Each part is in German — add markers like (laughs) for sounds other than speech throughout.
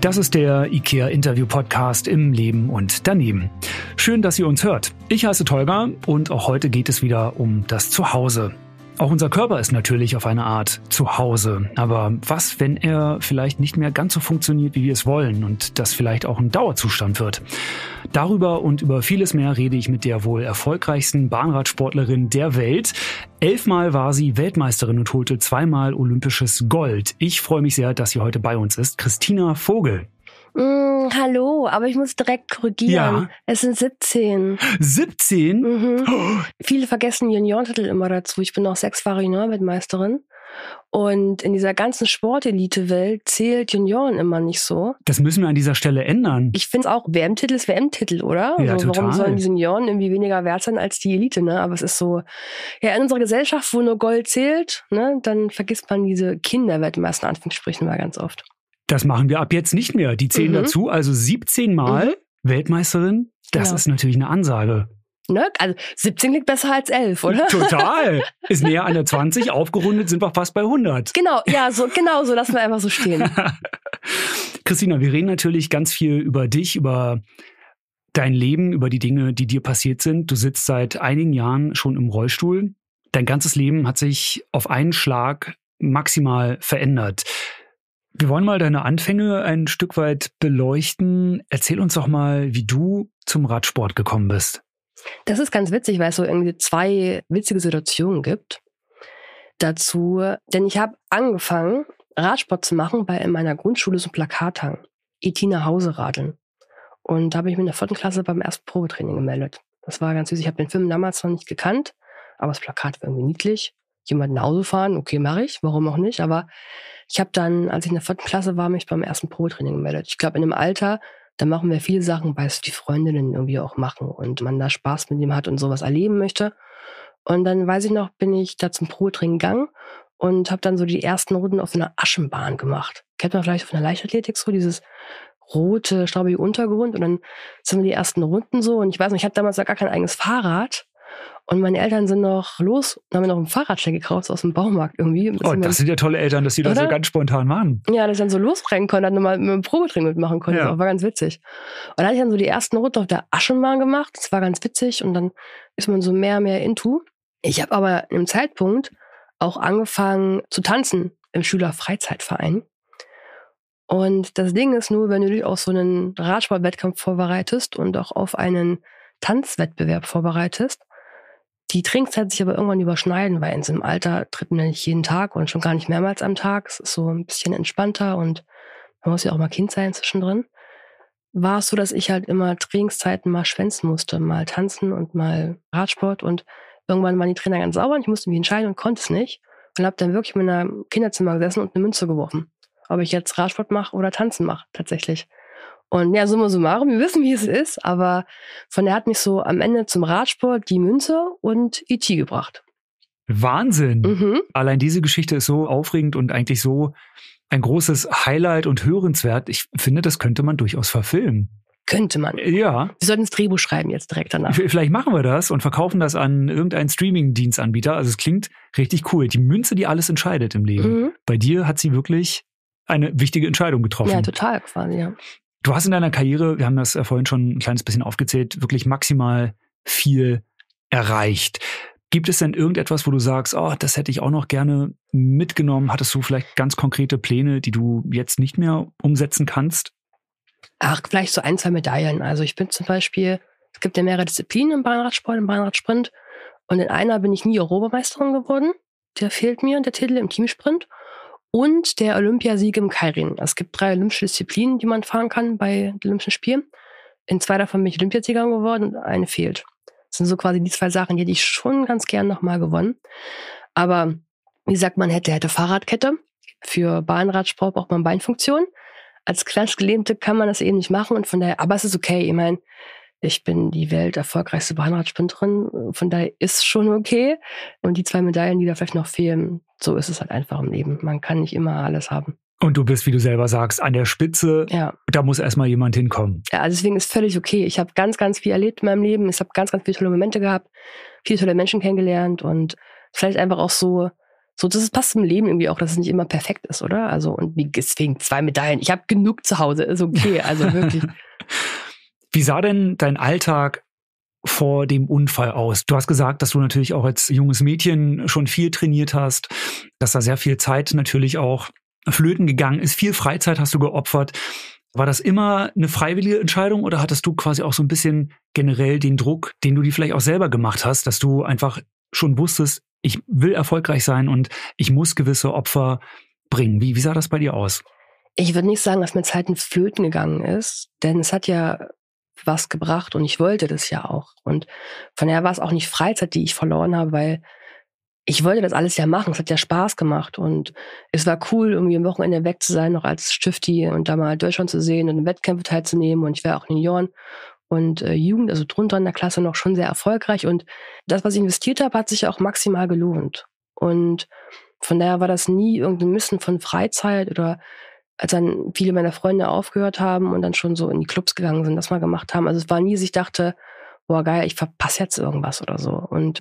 Das ist der IKEA Interview Podcast im Leben und daneben. Schön, dass ihr uns hört. Ich heiße Tolga und auch heute geht es wieder um das Zuhause. Auch unser Körper ist natürlich auf eine Art zu Hause. Aber was, wenn er vielleicht nicht mehr ganz so funktioniert, wie wir es wollen und das vielleicht auch ein Dauerzustand wird? Darüber und über vieles mehr rede ich mit der wohl erfolgreichsten Bahnradsportlerin der Welt. Elfmal war sie Weltmeisterin und holte zweimal olympisches Gold. Ich freue mich sehr, dass sie heute bei uns ist. Christina Vogel. Mm, hallo, aber ich muss direkt korrigieren. Ja. Es sind 17. 17? Mhm. Oh, Viele vergessen Juniorentitel immer dazu. Ich bin noch sechsfache Juniorweltmeisterin. Und in dieser ganzen Sportelite-Welt zählt Junioren immer nicht so. das müssen wir an dieser Stelle ändern. Ich finde es auch, WM-Titel ist WM-Titel, oder? Ja, also, total. Warum sollen die Senioren irgendwie weniger wert sein als die Elite, ne? Aber es ist so, ja, in unserer Gesellschaft, wo nur Gold zählt, ne, dann vergisst man diese Kinderweltmeister, in Anführungsstrichen, mal ganz oft. Das machen wir ab jetzt nicht mehr. Die zählen Mhm. dazu. Also 17 Mal Mhm. Weltmeisterin. Das Genau. ist natürlich eine Ansage. Ne? Also 17 klingt besser als 11, oder? Total. (laughs) Ist näher an der 20. Aufgerundet sind wir fast bei 100. Genau, ja, so, genau so, lassen wir einfach so stehen. (laughs) Christina, wir reden natürlich ganz viel über dich, über dein Leben, über die Dinge, die dir passiert sind. Du sitzt seit einigen Jahren schon im Rollstuhl. Dein ganzes Leben hat sich auf einen Schlag maximal verändert. Wir wollen mal deine Anfänge ein Stück weit beleuchten. Erzähl uns doch mal, wie du zum Radsport gekommen bist. Das ist ganz witzig, weil es so irgendwie zwei witzige Situationen gibt dazu. Denn ich habe angefangen, Radsport zu machen, weil in meiner Grundschule so ein Plakat hang. Nach Hause radeln. Und da habe ich mich in der vierten Klasse beim ersten Probetraining gemeldet. Das war ganz süß. Ich habe den Film damals noch nicht gekannt, aber das Plakat war irgendwie niedlich. Jemand nach Hause fahren, okay, mache ich, warum auch nicht. Aber ich habe dann, als ich in der vierten Klasse war, mich beim ersten Probetraining gemeldet. Ich glaube, in dem Alter, da machen wir viele Sachen, weil es die Freundinnen irgendwie auch machen und man da Spaß mit dem hat und sowas erleben möchte. Und dann weiß ich noch, bin ich da zum Probetraining gegangen und habe dann so die ersten Runden auf einer Aschenbahn gemacht. Kennt man vielleicht auf einer Leichtathletik so dieses rote, staubige Untergrund und dann sind wir die ersten Runden so und ich weiß noch, ich hatte damals noch gar kein eigenes Fahrrad und meine Eltern sind noch los und haben mir noch einen Fahrradsteig gekauft aus dem Baumarkt irgendwie. Oh, das sind ja tolle Eltern, dass sie das so ganz spontan machen. Ja, dass ich dann so losbrennen konnte, dann nochmal mit einem Probetraining mitmachen konnte. Ja. Das war ganz witzig. Und dann hatte ich dann so die ersten Runden auf der Aschenbahn gemacht. Das war ganz witzig und dann ist man so mehr, mehr into. Ich habe aber im Zeitpunkt auch angefangen zu tanzen im Schülerfreizeitverein. Und das Ding ist nur, wenn du dich auf so einen Radsportwettkampf vorbereitest und auch auf einen Tanzwettbewerb vorbereitest, die Trinkzeit sich aber irgendwann überschneiden, weil in so einem Alter tritt man nicht jeden Tag und schon gar nicht mehrmals am Tag. Es ist so ein bisschen entspannter und man muss ja auch mal Kind sein zwischendrin. War es so, dass ich halt immer Trainingszeiten mal schwänzen musste, mal tanzen und mal Radsport und irgendwann waren die Trainer ganz sauber und ich musste mich entscheiden und konnte es nicht und habe dann wirklich in meinem Kinderzimmer gesessen und eine Münze geworfen, ob ich jetzt Radsport mache oder tanzen mache tatsächlich. Und ja, summa summarum, wir wissen, wie es ist, aber von der hat mich so am Ende zum Radsport die Münze und IT gebracht. Wahnsinn. Mhm. Allein diese Geschichte ist so aufregend und eigentlich so ein großes Highlight und hörenswert. Ich finde, das könnte man durchaus verfilmen. Könnte man. Ja, Wir sollten das Drehbuch schreiben jetzt direkt danach. vielleicht machen wir das und verkaufen das an irgendeinen Streaming-Dienstanbieter. Also es klingt richtig cool. Die Münze, die alles entscheidet im Leben. Mhm. Bei dir hat sie wirklich eine wichtige Entscheidung getroffen. Ja, total quasi, ja. Du hast in deiner Karriere, wir haben das ja vorhin schon ein kleines bisschen aufgezählt, wirklich maximal viel erreicht. Gibt es denn irgendetwas, wo du sagst, oh, das hätte ich auch noch gerne mitgenommen? Hattest du vielleicht ganz konkrete Pläne, die du jetzt nicht mehr umsetzen kannst? Ach, vielleicht so ein, zwei Medaillen. Also ich bin zum Beispiel, es gibt ja mehrere Disziplinen im Bahnradsport, im Bahnradsprint. Und in einer bin ich nie Europameisterin geworden. Der fehlt mir, der Titel im Teamsprint. Und der Olympiasieg im Kairin. Es gibt drei olympische Disziplinen, die man fahren kann bei den Olympischen Spielen. In zwei davon bin ich Olympiasieger geworden und eine fehlt. Das sind so quasi die zwei Sachen, die hätte ich schon ganz gern nochmal gewonnen. Aber wie sagt man, hätte, hätte Fahrradkette. Für Bahnradsport braucht man Beinfunktion. Als Kleinstgelähmte kann man das eben nicht machen und von daher, aber es ist okay. Ich meine, ich bin die welterfolgreichste Bahnradsprinterin, von daher ist schon okay. Und die zwei Medaillen, die da vielleicht noch fehlen, so ist es halt einfach im Leben. Man kann nicht immer alles haben. Und du bist, wie du selber sagst, an der Spitze. Ja. Da muss erstmal jemand hinkommen. ja also deswegen ist völlig okay. Ich habe ganz, ganz viel erlebt in meinem Leben. Ich habe ganz, ganz viele tolle Momente gehabt, viele tolle Menschen kennengelernt und vielleicht einfach auch so, So, das passt im Leben irgendwie auch, dass es nicht immer perfekt ist, oder? Also, und wie, deswegen zwei Medaillen. Ich habe genug zu Hause, ist okay, also wirklich. (laughs) wie sah denn dein Alltag vor dem Unfall aus? Du hast gesagt, dass du natürlich auch als junges Mädchen schon viel trainiert hast, dass da sehr viel Zeit natürlich auch flöten gegangen ist. Viel Freizeit hast du geopfert. War das immer eine freiwillige Entscheidung oder hattest du quasi auch so ein bisschen generell den Druck, den du dir vielleicht auch selber gemacht hast, dass du einfach schon wusstest, ich will erfolgreich sein und ich muss gewisse Opfer bringen. Wie, wie sah das bei dir aus? Ich würde nicht sagen, dass mir Zeit in Flöten gegangen ist, denn es hat ja was gebracht und ich wollte das ja auch. Und von daher war es auch nicht Freizeit, die ich verloren habe, weil ich wollte das alles ja machen. Es hat ja Spaß gemacht und es war cool, irgendwie am Wochenende weg zu sein, noch als Stifti und da mal Deutschland zu sehen und Wettkämpfe teilzunehmen. Und ich war auch in Junioren und äh, Jugend, also drunter in der Klasse noch schon sehr erfolgreich. Und das, was ich investiert habe, hat sich auch maximal gelohnt. Und von daher war das nie irgendein Missen von Freizeit oder als dann viele meiner Freunde aufgehört haben und dann schon so in die Clubs gegangen sind, das mal gemacht haben. Also es war nie, dass ich dachte, boah geil, ich verpasse jetzt irgendwas oder so. Und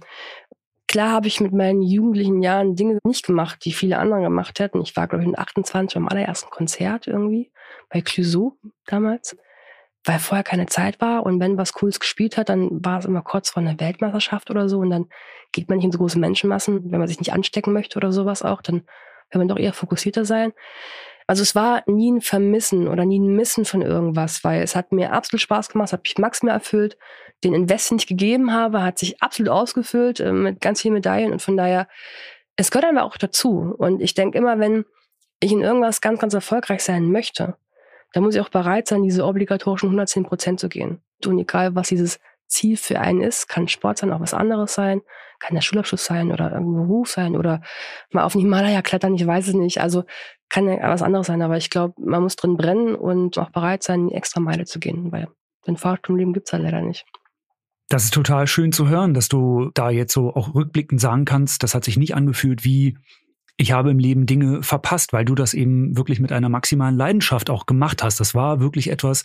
Klar habe ich mit meinen jugendlichen Jahren Dinge nicht gemacht, die viele andere gemacht hätten. Ich war, glaube ich, mit 28 beim allerersten Konzert irgendwie bei Clouseau damals, weil vorher keine Zeit war. Und wenn was Cooles gespielt hat, dann war es immer kurz vor einer Weltmeisterschaft oder so. Und dann geht man nicht in so große Menschenmassen, wenn man sich nicht anstecken möchte oder sowas auch. Dann will man doch eher fokussierter sein. Also es war nie ein Vermissen oder nie ein Missen von irgendwas, weil es hat mir absolut Spaß gemacht, es hat mich maximal erfüllt. Den Invest, den ich gegeben habe, hat sich absolut ausgefüllt äh, mit ganz vielen Medaillen und von daher, es gehört aber auch dazu. Und ich denke immer, wenn ich in irgendwas ganz, ganz erfolgreich sein möchte, dann muss ich auch bereit sein, diese obligatorischen 110 Prozent zu gehen. Und egal, was dieses Ziel für einen ist, kann Sport sein, auch was anderes sein, kann der Schulabschluss sein oder ein Beruf sein oder mal auf den Himalaya klettern, ich weiß es nicht. Also kann ja was anderes sein, aber ich glaube, man muss drin brennen und auch bereit sein, die extra Meile zu gehen, weil den Fahrstuhl im Leben gibt's halt leider nicht. Das ist total schön zu hören, dass du da jetzt so auch rückblickend sagen kannst, das hat sich nicht angefühlt wie ich habe im Leben Dinge verpasst, weil du das eben wirklich mit einer maximalen Leidenschaft auch gemacht hast. Das war wirklich etwas,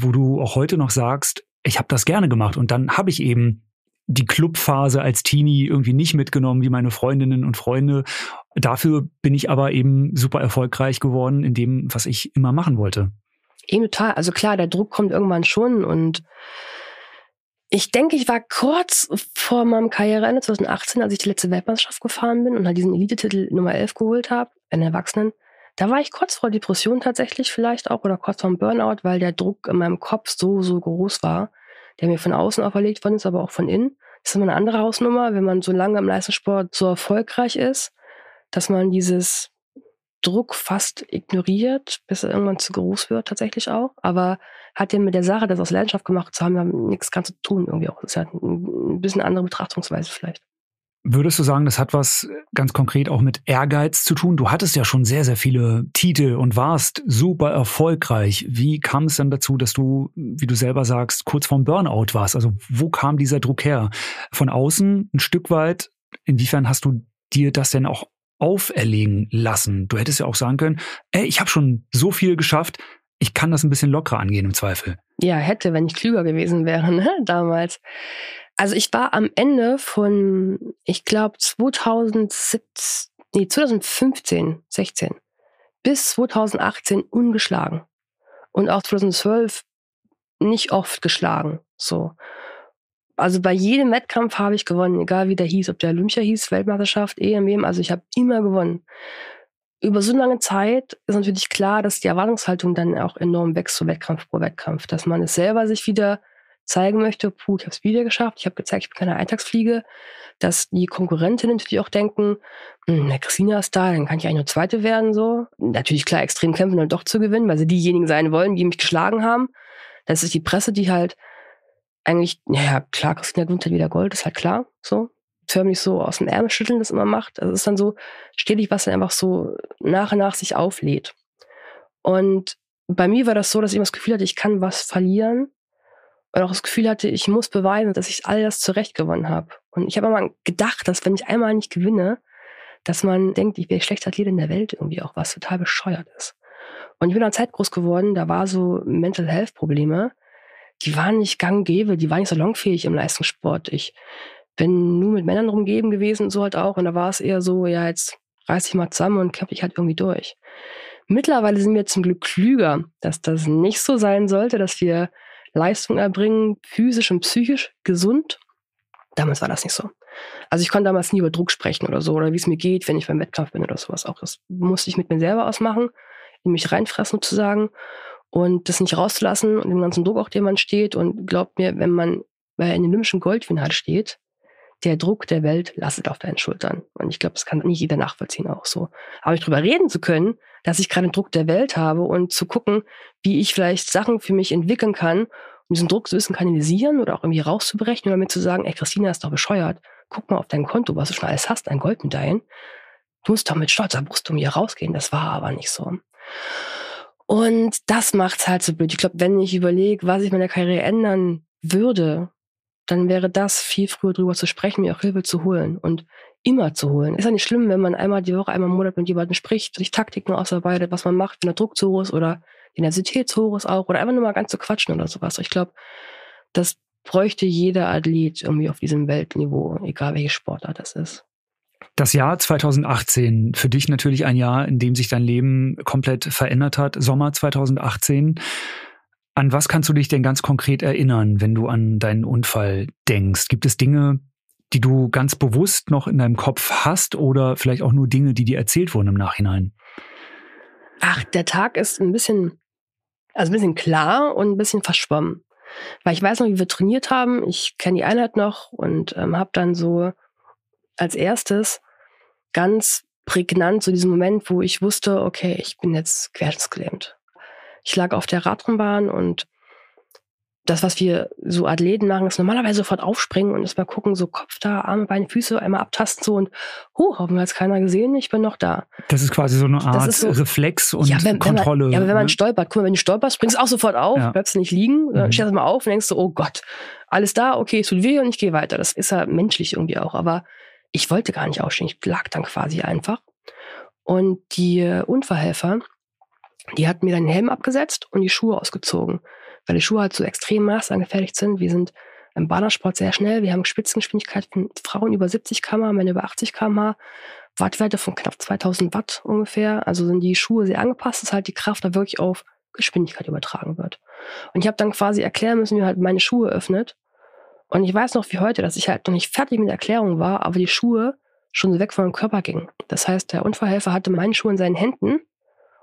wo du auch heute noch sagst, ich habe das gerne gemacht und dann habe ich eben die Clubphase als Teenie irgendwie nicht mitgenommen wie meine Freundinnen und Freunde. Dafür bin ich aber eben super erfolgreich geworden in dem, was ich immer machen wollte. Eben total. Also klar, der Druck kommt irgendwann schon und ich denke, ich war kurz vor meinem Karriereende 2018, als ich die letzte Weltmeisterschaft gefahren bin und halt diesen Elite-Titel Nummer 11 geholt habe, einen Erwachsenen. Da war ich kurz vor Depression tatsächlich vielleicht auch oder kurz vor dem Burnout, weil der Druck in meinem Kopf so, so groß war der mir von außen auferlegt worden ist, aber auch von innen. Das ist immer eine andere Hausnummer, wenn man so lange im Leistungssport so erfolgreich ist, dass man dieses Druck fast ignoriert, bis er irgendwann zu groß wird, tatsächlich auch. Aber hat ja mit der Sache, das aus Leidenschaft gemacht zu haben, ja nichts ganz zu tun irgendwie auch. Das ist ja ein bisschen andere Betrachtungsweise vielleicht. Würdest du sagen, das hat was ganz konkret auch mit Ehrgeiz zu tun? Du hattest ja schon sehr, sehr viele Titel und warst super erfolgreich. Wie kam es dann dazu, dass du, wie du selber sagst, kurz vorm Burnout warst? Also wo kam dieser Druck her? Von außen ein Stück weit? Inwiefern hast du dir das denn auch auferlegen lassen? Du hättest ja auch sagen können, ey, ich habe schon so viel geschafft, ich kann das ein bisschen lockerer angehen im Zweifel. Ja, hätte, wenn ich klüger gewesen wäre, (laughs) ne, damals. Also ich war am Ende von, ich glaube, 2017, nee, 2015, 16 bis 2018 ungeschlagen. Und auch 2012 nicht oft geschlagen. So. Also bei jedem Wettkampf habe ich gewonnen, egal wie der hieß, ob der Olympia hieß, Weltmeisterschaft, EMW, also ich habe immer gewonnen. Über so lange Zeit ist natürlich klar, dass die Erwartungshaltung dann auch enorm wächst, so Wettkampf pro Wettkampf, dass man es selber sich wieder zeigen möchte, puh, ich habe es wieder geschafft, ich habe gezeigt, ich bin keine Eintagsfliege, dass die Konkurrentinnen natürlich auch denken, hm, der Christina ist da, dann kann ich eigentlich nur Zweite werden, so. Natürlich klar, extrem kämpfen dann doch zu gewinnen, weil sie diejenigen sein wollen, die mich geschlagen haben. Das ist die Presse, die halt eigentlich, ja, klar, Christina gewinnt halt wieder Gold, ist halt klar, so. Förmlich so aus dem Ärmel schütteln das immer macht. Also ist dann so stetig, was dann einfach so nach und nach sich auflädt. Und bei mir war das so, dass ich immer das Gefühl hatte, ich kann was verlieren, und auch das Gefühl hatte, ich muss beweisen, dass ich all das zurecht gewonnen habe. Und ich habe immer gedacht, dass wenn ich einmal nicht gewinne, dass man denkt, ich wäre schlechter Athlet in der Welt irgendwie auch, was total bescheuert ist. Und ich bin an Zeit groß geworden, da war so Mental Health Probleme, die waren nicht gang und gäbe, die waren nicht salonfähig im Leistungssport. Ich bin nur mit Männern rumgeben gewesen, so halt auch. Und da war es eher so, ja, jetzt reiß dich mal zusammen und kämpf dich halt irgendwie durch. Mittlerweile sind wir zum Glück klüger, dass das nicht so sein sollte, dass wir Leistung erbringen, physisch und psychisch gesund. Damals war das nicht so. Also ich konnte damals nie über Druck sprechen oder so, oder wie es mir geht, wenn ich beim Wettkampf bin oder sowas auch. Das musste ich mit mir selber ausmachen, in mich reinfressen sozusagen und das nicht rauszulassen und den ganzen Druck, auch den man steht. Und glaubt mir, wenn man bei einem olympischen Goldfinale steht, der Druck der Welt lastet auf deinen Schultern. Und ich glaube, das kann nicht jeder nachvollziehen auch so. Aber ich drüber reden zu können, dass ich gerade Druck der Welt habe und zu gucken, wie ich vielleicht Sachen für mich entwickeln kann, um diesen Druck zu wissen kanalisieren oder auch irgendwie rauszubrechen oder mir zu sagen, ey, Christina ist doch bescheuert. Guck mal auf dein Konto, was du schon alles hast, ein Goldmedaillen. Du musst doch mit stolzer Brust um hier rausgehen. Das war aber nicht so. Und das macht's halt so blöd. Ich glaube, wenn ich überlege, was ich meiner Karriere ändern würde, dann wäre das viel früher drüber zu sprechen, mir auch Hilfe zu holen und immer zu holen. Ist ja nicht schlimm, wenn man einmal die Woche, einmal im Monat mit jemandem spricht, sich Taktiken ausarbeitet, was man macht, wenn der Druck zu hoch ist oder die Intensität zu hoch ist auch oder einfach nur mal ganz zu quatschen oder sowas. Ich glaube, das bräuchte jeder Athlet irgendwie auf diesem Weltniveau, egal welche Sportart das ist. Das Jahr 2018, für dich natürlich ein Jahr, in dem sich dein Leben komplett verändert hat. Sommer 2018. An was kannst du dich denn ganz konkret erinnern, wenn du an deinen Unfall denkst? Gibt es Dinge, die du ganz bewusst noch in deinem Kopf hast oder vielleicht auch nur Dinge, die dir erzählt wurden im Nachhinein? Ach, der Tag ist ein bisschen, also ein bisschen klar und ein bisschen verschwommen. Weil ich weiß noch, wie wir trainiert haben. Ich kenne die Einheit noch und ähm, habe dann so als erstes ganz prägnant so diesen Moment, wo ich wusste, okay, ich bin jetzt querschnittsgelähmt. Ich lag auf der Radrennbahn und das, was wir so Athleten machen, ist normalerweise sofort aufspringen und erstmal gucken, so Kopf da, Arme, Beine, Füße, einmal abtasten so und huh, hoffen wir hat keiner gesehen, ich bin noch da. Das ist quasi so eine Art so, Reflex und ja, wenn, Kontrolle. Wenn man, ja, aber wenn man ne? stolpert, guck mal, wenn du stolperst, springst du auch sofort auf, ja. bleibst du nicht liegen, dann mhm. stehst du mal auf und denkst so, oh Gott, alles da, okay, es tut weh und ich gehe weiter. Das ist ja menschlich irgendwie auch, aber ich wollte gar nicht aufstehen, ich lag dann quasi einfach. Und die Unfallhelfer, die hatten mir dann den Helm abgesetzt und die Schuhe ausgezogen, weil die Schuhe halt so extrem maßangefertigt sind. Wir sind im Badersport sehr schnell. Wir haben Spitzengeschwindigkeiten, Frauen über 70 km/h, Männer über 80 km/h, Wattwerte von knapp 2000 Watt ungefähr. Also sind die Schuhe sehr angepasst, dass halt die Kraft da wirklich auf Geschwindigkeit übertragen wird. Und ich habe dann quasi erklären müssen, wie halt meine Schuhe öffnet. Und ich weiß noch wie heute, dass ich halt noch nicht fertig mit der Erklärung war, aber die Schuhe schon so weg von meinem Körper gingen. Das heißt, der Unfallhelfer hatte meine Schuhe in seinen Händen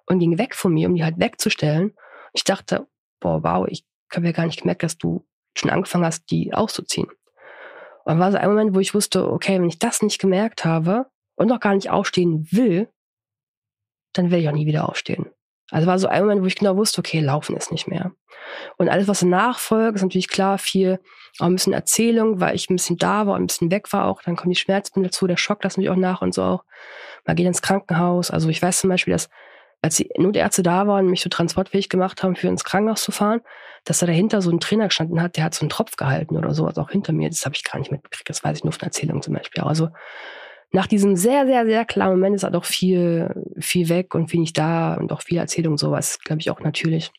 und ging weg von mir, um die halt wegzustellen. Ich dachte, boah, wow, ich habe ja gar nicht gemerkt, dass du schon angefangen hast, die auszuziehen. Und dann war so ein Moment, wo ich wusste, okay, wenn ich das nicht gemerkt habe und noch gar nicht aufstehen will, dann werde ich auch nie wieder aufstehen. Also war so ein Moment, wo ich genau wusste, okay, laufen ist nicht mehr. Und alles, was danach folgt, ist natürlich klar viel, auch ein bisschen Erzählung, weil ich ein bisschen da war und ein bisschen weg war auch. Dann kommen die Schmerzmittel dazu, der Schock das natürlich auch nach und so auch. Man geht ins Krankenhaus. Also ich weiß zum Beispiel, dass als die Notärzte da waren und mich so transportfähig gemacht haben, für ins Krankenhaus zu fahren, dass da dahinter so ein Trainer gestanden hat, der hat so einen Tropf gehalten oder sowas auch hinter mir. Das habe ich gar nicht mitbekriegt. Das weiß ich nur von Erzählungen zum Beispiel. Also nach diesem sehr, sehr, sehr klaren Moment ist halt auch viel, viel weg und viel nicht da und auch viel Erzählung sowas, glaube ich, auch natürlich.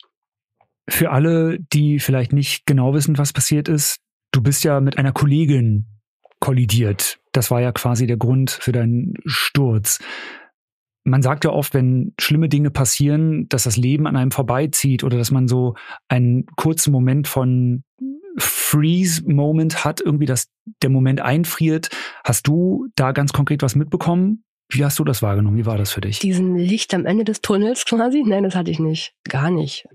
Für alle, die vielleicht nicht genau wissen, was passiert ist, du bist ja mit einer Kollegin kollidiert. Das war ja quasi der Grund für deinen Sturz man sagt ja oft, wenn schlimme Dinge passieren, dass das Leben an einem vorbeizieht oder dass man so einen kurzen Moment von Freeze-Moment hat, irgendwie, dass der Moment einfriert. Hast du da ganz konkret was mitbekommen? Wie hast du das wahrgenommen? Wie war das für dich? Diesen Licht am Ende des Tunnels quasi? Nein, das hatte ich nicht. Gar nicht.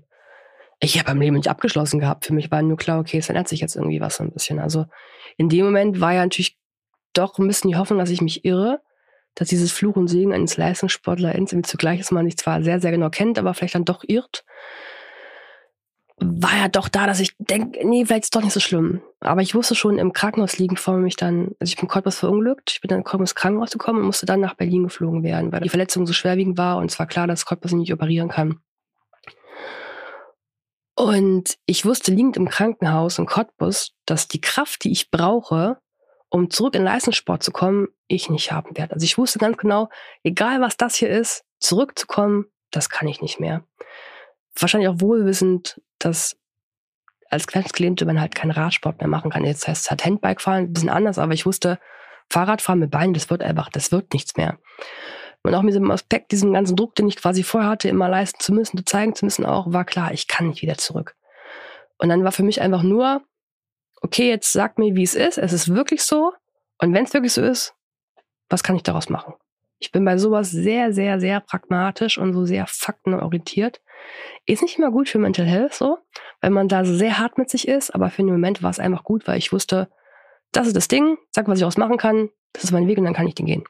Ich habe mein Leben nicht abgeschlossen gehabt. Für mich war nur klar, okay, es verändert sich jetzt irgendwie was so ein bisschen. Also in dem Moment war ja natürlich doch ein bisschen die Hoffnung, dass ich mich irre dass dieses Fluch und Segen eines Leistungssportlers zugleich ist, man sich zwar sehr, sehr genau kennt, aber vielleicht dann doch irrt, war ja doch da, dass ich denke, nee, vielleicht ist es doch nicht so schlimm. Aber ich wusste schon im Krankenhaus liegen, bevor mich dann, also ich bin Cottbus verunglückt, ich bin dann in Cottbus Krankenhaus gekommen und musste dann nach Berlin geflogen werden, weil die Verletzung so schwerwiegend war und es war klar, dass Cottbus nicht operieren kann. Und ich wusste liegend im Krankenhaus in Cottbus, dass die Kraft, die ich brauche, um zurück in Leistungssport zu kommen, ich nicht haben werde. Also ich wusste ganz genau, egal was das hier ist, zurückzukommen, das kann ich nicht mehr. Wahrscheinlich auch wohlwissend, dass als Querschnittsgelähmte man halt keinen Radsport mehr machen kann. Jetzt heißt es halt Handbike fahren, ein bisschen anders, aber ich wusste, Fahrradfahren mit Beinen, das wird einfach, das wird nichts mehr. Und auch mit diesem Aspekt, diesen ganzen Druck, den ich quasi vorher hatte, immer leisten zu müssen, zu zeigen zu müssen, auch war klar, ich kann nicht wieder zurück. Und dann war für mich einfach nur, okay, jetzt sag mir, wie es ist. Es ist wirklich so. Und wenn es wirklich so ist, was kann ich daraus machen? Ich bin bei sowas sehr, sehr, sehr pragmatisch und so sehr faktenorientiert. Ist nicht immer gut für Mental Health so, wenn man da so sehr hart mit sich ist, aber für den Moment war es einfach gut, weil ich wusste, das ist das Ding, sag, was ich aus machen kann, das ist mein Weg und dann kann ich den gehen.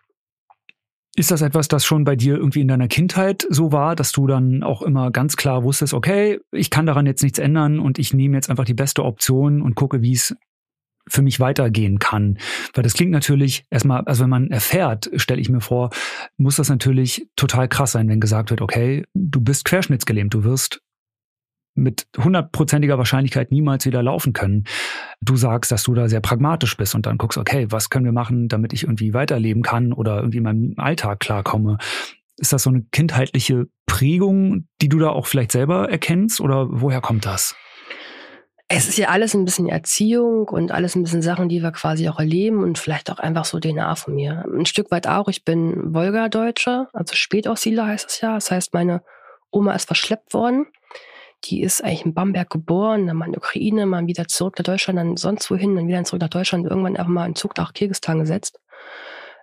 Ist das etwas, das schon bei dir irgendwie in deiner Kindheit so war, dass du dann auch immer ganz klar wusstest, okay, ich kann daran jetzt nichts ändern und ich nehme jetzt einfach die beste Option und gucke, wie es für mich weitergehen kann. Weil das klingt natürlich erstmal, also wenn man erfährt, stelle ich mir vor, muss das natürlich total krass sein, wenn gesagt wird, okay, du bist querschnittsgelähmt, du wirst mit hundertprozentiger Wahrscheinlichkeit niemals wieder laufen können. Du sagst, dass du da sehr pragmatisch bist und dann guckst, okay, was können wir machen, damit ich irgendwie weiterleben kann oder irgendwie in meinem Alltag klarkomme. Ist das so eine kindheitliche Prägung, die du da auch vielleicht selber erkennst oder woher kommt das? Es ist ja alles ein bisschen Erziehung und alles ein bisschen Sachen, die wir quasi auch erleben und vielleicht auch einfach so DNA von mir. Ein Stück weit auch. Ich bin Wolga-Deutscher, also Spätaussiedler heißt es ja. Das heißt, meine Oma ist verschleppt worden. Die ist eigentlich in Bamberg geboren, dann mal in der Ukraine, mal wieder zurück nach Deutschland, dann sonst wohin, dann wieder zurück nach Deutschland, irgendwann einfach mal einen Zug nach Kirgistan gesetzt.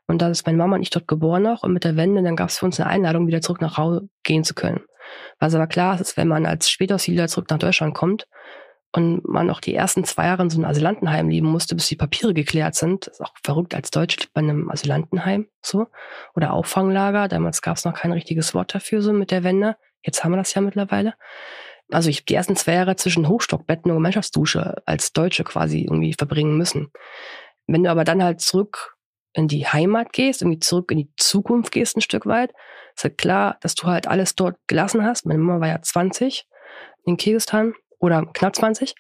Und da ist meine Mama und ich dort geboren noch. Und mit der Wende, dann gab es für uns eine Einladung, wieder zurück nach Hause gehen zu können. Was aber klar ist, wenn man als Spätaussiedler zurück nach Deutschland kommt, und man auch die ersten zwei Jahre in so einem Asylantenheim leben musste, bis die Papiere geklärt sind. Ist auch verrückt als Deutsch bei einem Asylantenheim so oder Auffanglager. Damals gab es noch kein richtiges Wort dafür so mit der Wende. Jetzt haben wir das ja mittlerweile. Also ich habe die ersten zwei Jahre zwischen Hochstockbetten und Gemeinschaftsdusche als Deutsche quasi irgendwie verbringen müssen. Wenn du aber dann halt zurück in die Heimat gehst, irgendwie zurück in die Zukunft gehst ein Stück weit, ist halt klar, dass du halt alles dort gelassen hast. Meine Mama war ja 20 in Kirgistan oder knapp 20.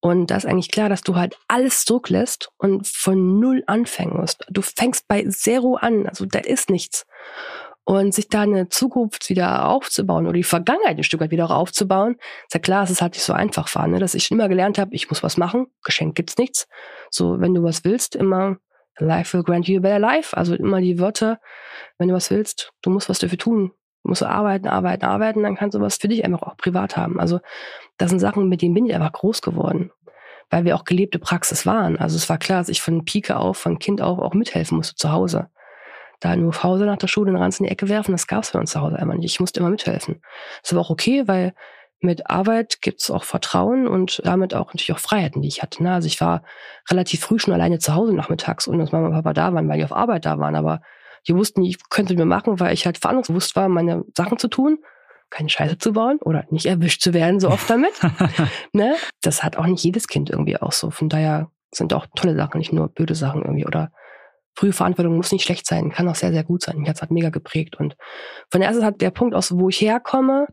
Und da ist eigentlich klar, dass du halt alles zurücklässt und von null anfangen musst. Du fängst bei Zero an, also da ist nichts. Und sich da eine Zukunft wieder aufzubauen oder die Vergangenheit ein Stück weit wieder aufzubauen, ist ja klar, dass es halt nicht so einfach war, ne? dass ich immer gelernt habe, ich muss was machen, Geschenk gibt's nichts. So, wenn du was willst, immer Life will grant you a better life. Also immer die Wörter, wenn du was willst, du musst was dafür tun musst du arbeiten, arbeiten, arbeiten, dann kannst du was für dich einfach auch privat haben. Also das sind Sachen, mit denen bin ich einfach groß geworden, weil wir auch gelebte Praxis waren. Also es war klar, dass ich von Pike auf, von Kind auf auch mithelfen musste zu Hause. Da nur auf Hause nach der Schule den Ranz in die Ecke werfen, das gab es bei uns zu Hause einmal nicht. Ich musste immer mithelfen. Das war auch okay, weil mit Arbeit gibt es auch Vertrauen und damit auch natürlich auch Freiheiten, die ich hatte. Ne? Also ich war relativ früh schon alleine zu Hause nachmittags, ohne dass Mama und Papa da waren, weil die auf Arbeit da waren. Aber die wussten, ich könnte mir machen, weil ich halt verantwortungsbewusst war, meine Sachen zu tun, keine Scheiße zu bauen oder nicht erwischt zu werden so oft damit. (laughs) ne? Das hat auch nicht jedes Kind irgendwie auch so. Von daher sind auch tolle Sachen, nicht nur blöde Sachen irgendwie oder frühe Verantwortung muss nicht schlecht sein, kann auch sehr, sehr gut sein. Mich hat es halt mega geprägt. Und von der ersten halt der Punkt aus, wo ich herkomme,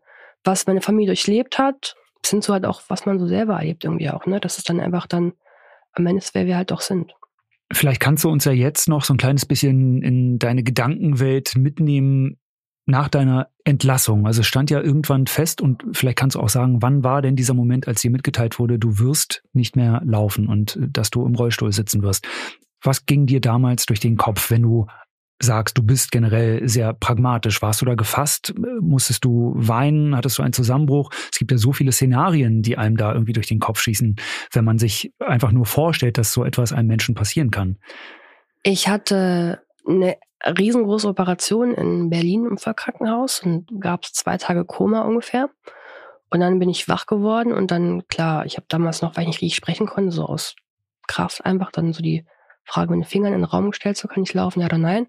was meine Familie durchlebt hat, bis hin zu halt auch, was man so selber erlebt irgendwie auch, ne? Das ist dann einfach dann am Ende ist, wer wir halt auch sind. Vielleicht kannst du uns ja jetzt noch so ein kleines bisschen in deine Gedankenwelt mitnehmen nach deiner Entlassung. Also stand ja irgendwann fest und vielleicht kannst du auch sagen, wann war denn dieser Moment, als dir mitgeteilt wurde, du wirst nicht mehr laufen und äh, dass du im Rollstuhl sitzen wirst. Was ging dir damals durch den Kopf, wenn du sagst, du bist generell sehr pragmatisch. Warst du da gefasst? Musstest du weinen? Hattest du einen Zusammenbruch? Es gibt ja so viele Szenarien, die einem da irgendwie durch den Kopf schießen, wenn man sich einfach nur vorstellt, dass so etwas einem Menschen passieren kann. Ich hatte eine riesengroße Operation in Berlin im Vollkrankenhaus und gab es zwei Tage Koma ungefähr. Und dann bin ich wach geworden und dann, klar, ich habe damals noch, weil ich nicht richtig sprechen konnte, so aus Kraft einfach dann so die Frage mit den Fingern in den Raum gestellt, so kann ich laufen, ja oder nein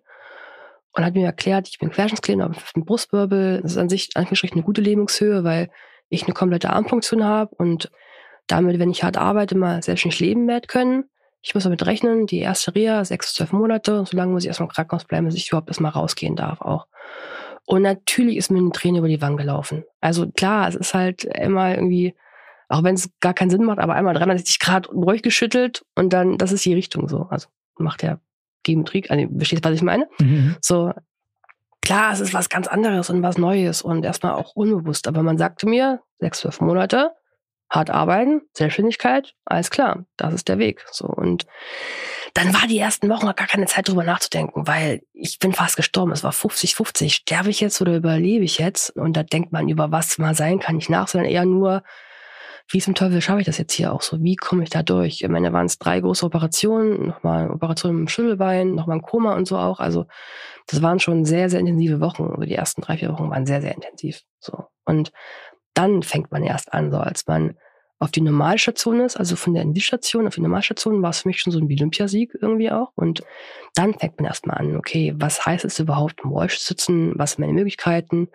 und hat mir erklärt, ich bin Querschnittskleber, habe einen Brustwirbel. Das ist an sich angestrichen eine gute Lebenshöhe, weil ich eine komplette Armfunktion habe und damit, wenn ich hart arbeite, mal selbstständig leben werde können. Ich muss damit rechnen, die erste Reha, sechs bis zwölf Monate, und so lange muss ich erstmal im Krankenhaus bleiben, bis ich überhaupt erstmal rausgehen darf auch. Und natürlich ist mir eine Träne über die Wangen gelaufen. Also klar, es ist halt immer irgendwie, auch wenn es gar keinen Sinn macht, aber einmal 360 Grad ruhig geschüttelt und dann, das ist die Richtung so. Also macht ja Geometrie, also verstehst was ich meine? Mhm. So, klar, es ist was ganz anderes und was Neues und erstmal auch unbewusst. Aber man sagte mir, sechs, zwölf Monate, hart arbeiten, Selbstständigkeit, alles klar, das ist der Weg. So und dann war die ersten Wochen gar keine Zeit drüber nachzudenken, weil ich bin fast gestorben. Es war 50-50. Sterbe ich jetzt oder überlebe ich jetzt? Und da denkt man über was mal sein kann nicht nach, sondern eher nur, wie zum Teufel schaffe ich das jetzt hier auch so? Wie komme ich da durch? Ich meine, waren es drei große Operationen, nochmal eine Operation im Schüttelbein, nochmal ein Koma und so auch. Also das waren schon sehr, sehr intensive Wochen. Also die ersten drei, vier Wochen waren sehr, sehr intensiv. So. Und dann fängt man erst an, so als man auf die Normalstation ist, also von der Intensivstation auf die Normalstation war es für mich schon so ein Olympiasieg irgendwie auch. Und dann fängt man erstmal an, okay, was heißt es überhaupt, im Rollstuhl sitzen? Was sind meine Möglichkeiten?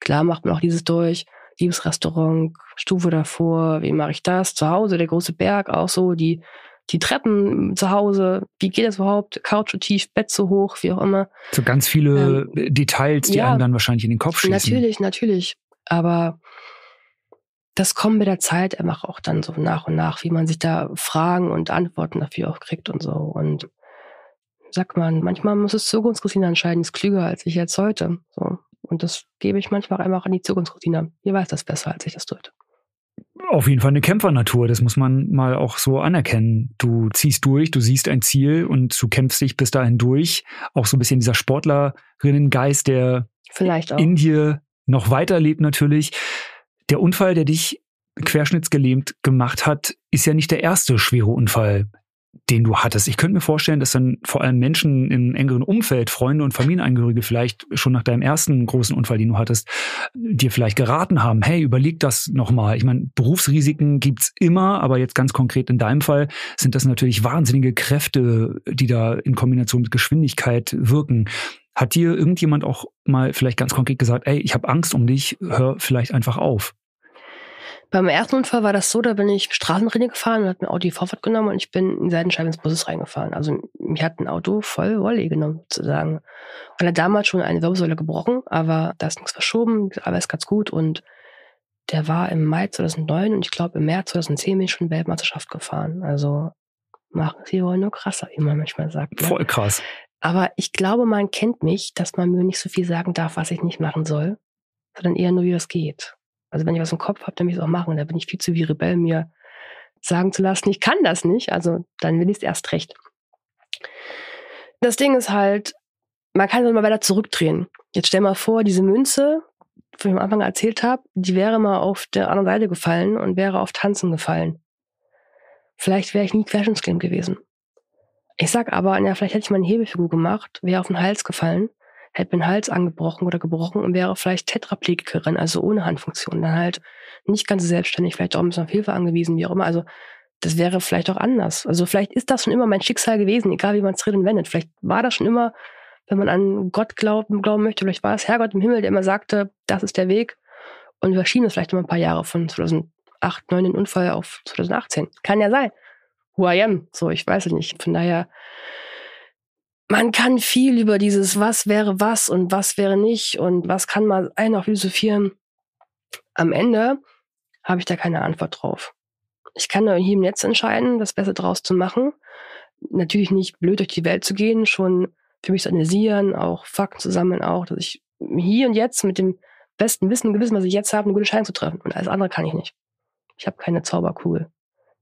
Klar macht man auch dieses durch. Liebes Restaurant, Stufe davor, wie mache ich das? Zu Hause, der große Berg, auch so, die, die Treppen zu Hause, wie geht das überhaupt? Couch zu tief, Bett zu hoch, wie auch immer. So ganz viele ähm, Details, die ja, einem dann wahrscheinlich in den Kopf schießen. Natürlich, natürlich. Aber das kommt mit der Zeit einfach auch dann so nach und nach, wie man sich da Fragen und Antworten dafür auch kriegt und so. Und sagt man, manchmal muss es Zukunftsroutine entscheiden, ist klüger als ich jetzt heute. So. Und das gebe ich manchmal einfach an die Zukunftsroutine. Ihr weiß das besser, als ich das tue. Auf jeden Fall eine Kämpfernatur, das muss man mal auch so anerkennen. Du ziehst durch, du siehst ein Ziel und du kämpfst dich bis dahin durch. Auch so ein bisschen dieser Sportlerinnengeist, der Vielleicht auch. in dir noch weiterlebt natürlich. Der Unfall, der dich querschnittsgelähmt gemacht hat, ist ja nicht der erste schwere Unfall, den du hattest. Ich könnte mir vorstellen, dass dann vor allem Menschen im engeren Umfeld, Freunde und Familienangehörige vielleicht schon nach deinem ersten großen Unfall, den du hattest, dir vielleicht geraten haben, hey, überleg das nochmal. Ich meine, Berufsrisiken gibt's immer, aber jetzt ganz konkret in deinem Fall sind das natürlich wahnsinnige Kräfte, die da in Kombination mit Geschwindigkeit wirken. Hat dir irgendjemand auch mal vielleicht ganz konkret gesagt, ey, ich habe Angst um dich, hör vielleicht einfach auf? Beim ersten Unfall war das so, da bin ich Straßenrinne gefahren und hat mir Audi Vorfahrt genommen und ich bin in Seitenscheibe ins Busses reingefahren. Also mich hat ein Auto voll Wolle genommen, sozusagen. Und hat damals schon eine Wirbelsäule gebrochen, aber da ist nichts verschoben, alles ganz gut und der war im Mai 2009 und ich glaube im März 2010 bin ich schon Weltmeisterschaft gefahren. Also machen sie wohl nur krasser, wie man manchmal sagt. Ne? Voll krass. Aber ich glaube, man kennt mich, dass man mir nicht so viel sagen darf, was ich nicht machen soll, sondern eher nur, wie das geht. Also wenn ich was im Kopf habe, dann will ich es auch machen. Da bin ich viel zu wie Rebell, mir sagen zu lassen, ich kann das nicht. Also dann will ich es erst recht. Das Ding ist halt, man kann es mal weiter zurückdrehen. Jetzt stell mal vor, diese Münze, von ich am Anfang erzählt habe, die wäre mal auf der anderen Seite gefallen und wäre auf Tanzen gefallen. Vielleicht wäre ich nie querschnittsgelähmt gewesen. Ich sag aber, ja, vielleicht hätte ich mal eine Hebefigur gemacht, wäre auf den Hals gefallen, hätte mir den Hals angebrochen oder gebrochen und wäre vielleicht Tetraplegikerin, also ohne Handfunktion, dann halt nicht ganz selbstständig, vielleicht auch ein bisschen auf Hilfe angewiesen, wie auch immer. Also das wäre vielleicht auch anders. Also vielleicht ist das schon immer mein Schicksal gewesen, egal wie man es dreht und wendet. Vielleicht war das schon immer, wenn man an Gott glauben, glauben möchte, vielleicht war es Herrgott im Himmel, der immer sagte, das ist der Weg. Und wir schieben es vielleicht immer ein paar Jahre von 2008, 2009 den Unfall auf 2018. Kann ja sein who I am. So, ich weiß es nicht. Von daher, man kann viel über dieses Was wäre was und was wäre nicht und was kann man ein auch philosophieren. Am Ende habe ich da keine Antwort drauf. Ich kann nur hier im Netz entscheiden, das Beste draus zu machen. Natürlich nicht blöd durch die Welt zu gehen, schon für mich zu analysieren, auch Fakten zu sammeln, auch, dass ich hier und jetzt mit dem besten Wissen und Gewissen, was ich jetzt habe, eine gute Entscheidung zu treffen. Und alles andere kann ich nicht. Ich habe keine Zauberkugel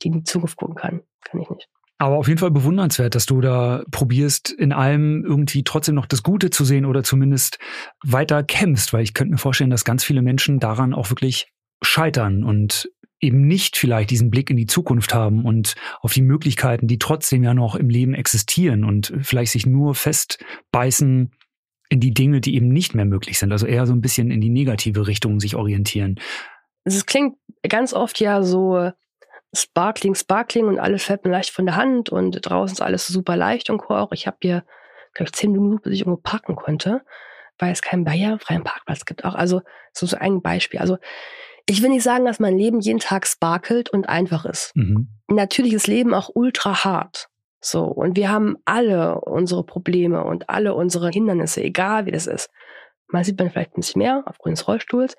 die in die Zukunft gucken kann. Kann ich nicht. Aber auf jeden Fall bewundernswert, dass du da probierst, in allem irgendwie trotzdem noch das Gute zu sehen oder zumindest weiter kämpfst, weil ich könnte mir vorstellen, dass ganz viele Menschen daran auch wirklich scheitern und eben nicht vielleicht diesen Blick in die Zukunft haben und auf die Möglichkeiten, die trotzdem ja noch im Leben existieren und vielleicht sich nur festbeißen in die Dinge, die eben nicht mehr möglich sind, also eher so ein bisschen in die negative Richtung sich orientieren. Es klingt ganz oft ja so Sparkling, Sparkling und alles fällt mir leicht von der Hand und draußen ist alles super leicht und auch. Ich habe hier, glaube ich, zehn Minuten, bis ich irgendwo parken konnte, weil es keinen barrierefreien Parkplatz gibt. Auch also so, so ein Beispiel. Also ich will nicht sagen, dass mein Leben jeden Tag sparkelt und einfach ist. Mhm. Natürlich ist Leben auch ultra hart. So, und wir haben alle unsere Probleme und alle unsere Hindernisse, egal wie das ist. Man sieht man vielleicht ein bisschen mehr aufgrund des Rollstuhls.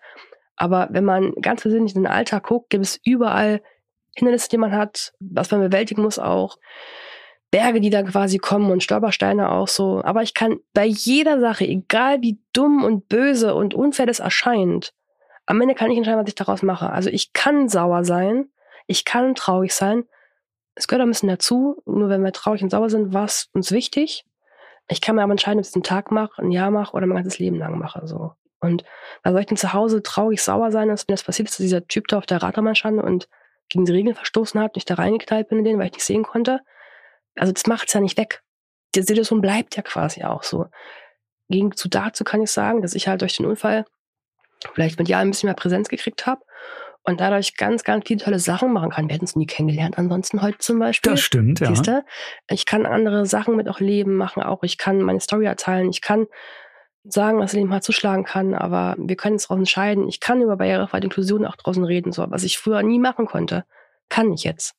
Aber wenn man ganz persönlich in den Alltag guckt, gibt es überall Hindernisse, die man hat, was man bewältigen muss auch. Berge, die da quasi kommen und Stolpersteine auch so. Aber ich kann bei jeder Sache, egal wie dumm und böse und unfair das erscheint, am Ende kann ich entscheiden, was ich daraus mache. Also ich kann sauer sein, Ich kann traurig sein. Es gehört ein bisschen dazu. Nur wenn wir traurig und sauer sind, war es uns wichtig. Ich kann mir aber entscheiden, ob ich es einen Tag mache, ein Jahr mache oder mein ganzes Leben lang mache. So. Und da soll ich denn zu Hause traurig sauer sein, dass mir das passiert ist, dass dieser Typ da auf der Radrennbahn stand und gegen die Regeln verstoßen hat und ich da reingeknallt bin in den, weil ich nicht sehen konnte. Also das macht es ja nicht weg. Die Situation bleibt ja quasi auch so. Gegen zu dazu kann ich sagen, dass ich halt durch den Unfall vielleicht mit Jahren ein bisschen mehr Präsenz gekriegt habe und dadurch ganz, ganz viele tolle Sachen machen kann. Wir hätten es nie kennengelernt ansonsten heute zum Beispiel. Das stimmt, ja. Siehste? Ich kann andere Sachen mit auch leben, machen auch. Ich kann meine Story erzählen. Ich kann sagen, was Leben mal zuschlagen kann, aber wir können es daraus entscheiden. Ich kann über barrierefreie Inklusion auch draußen reden, so was ich früher nie machen konnte, kann ich jetzt.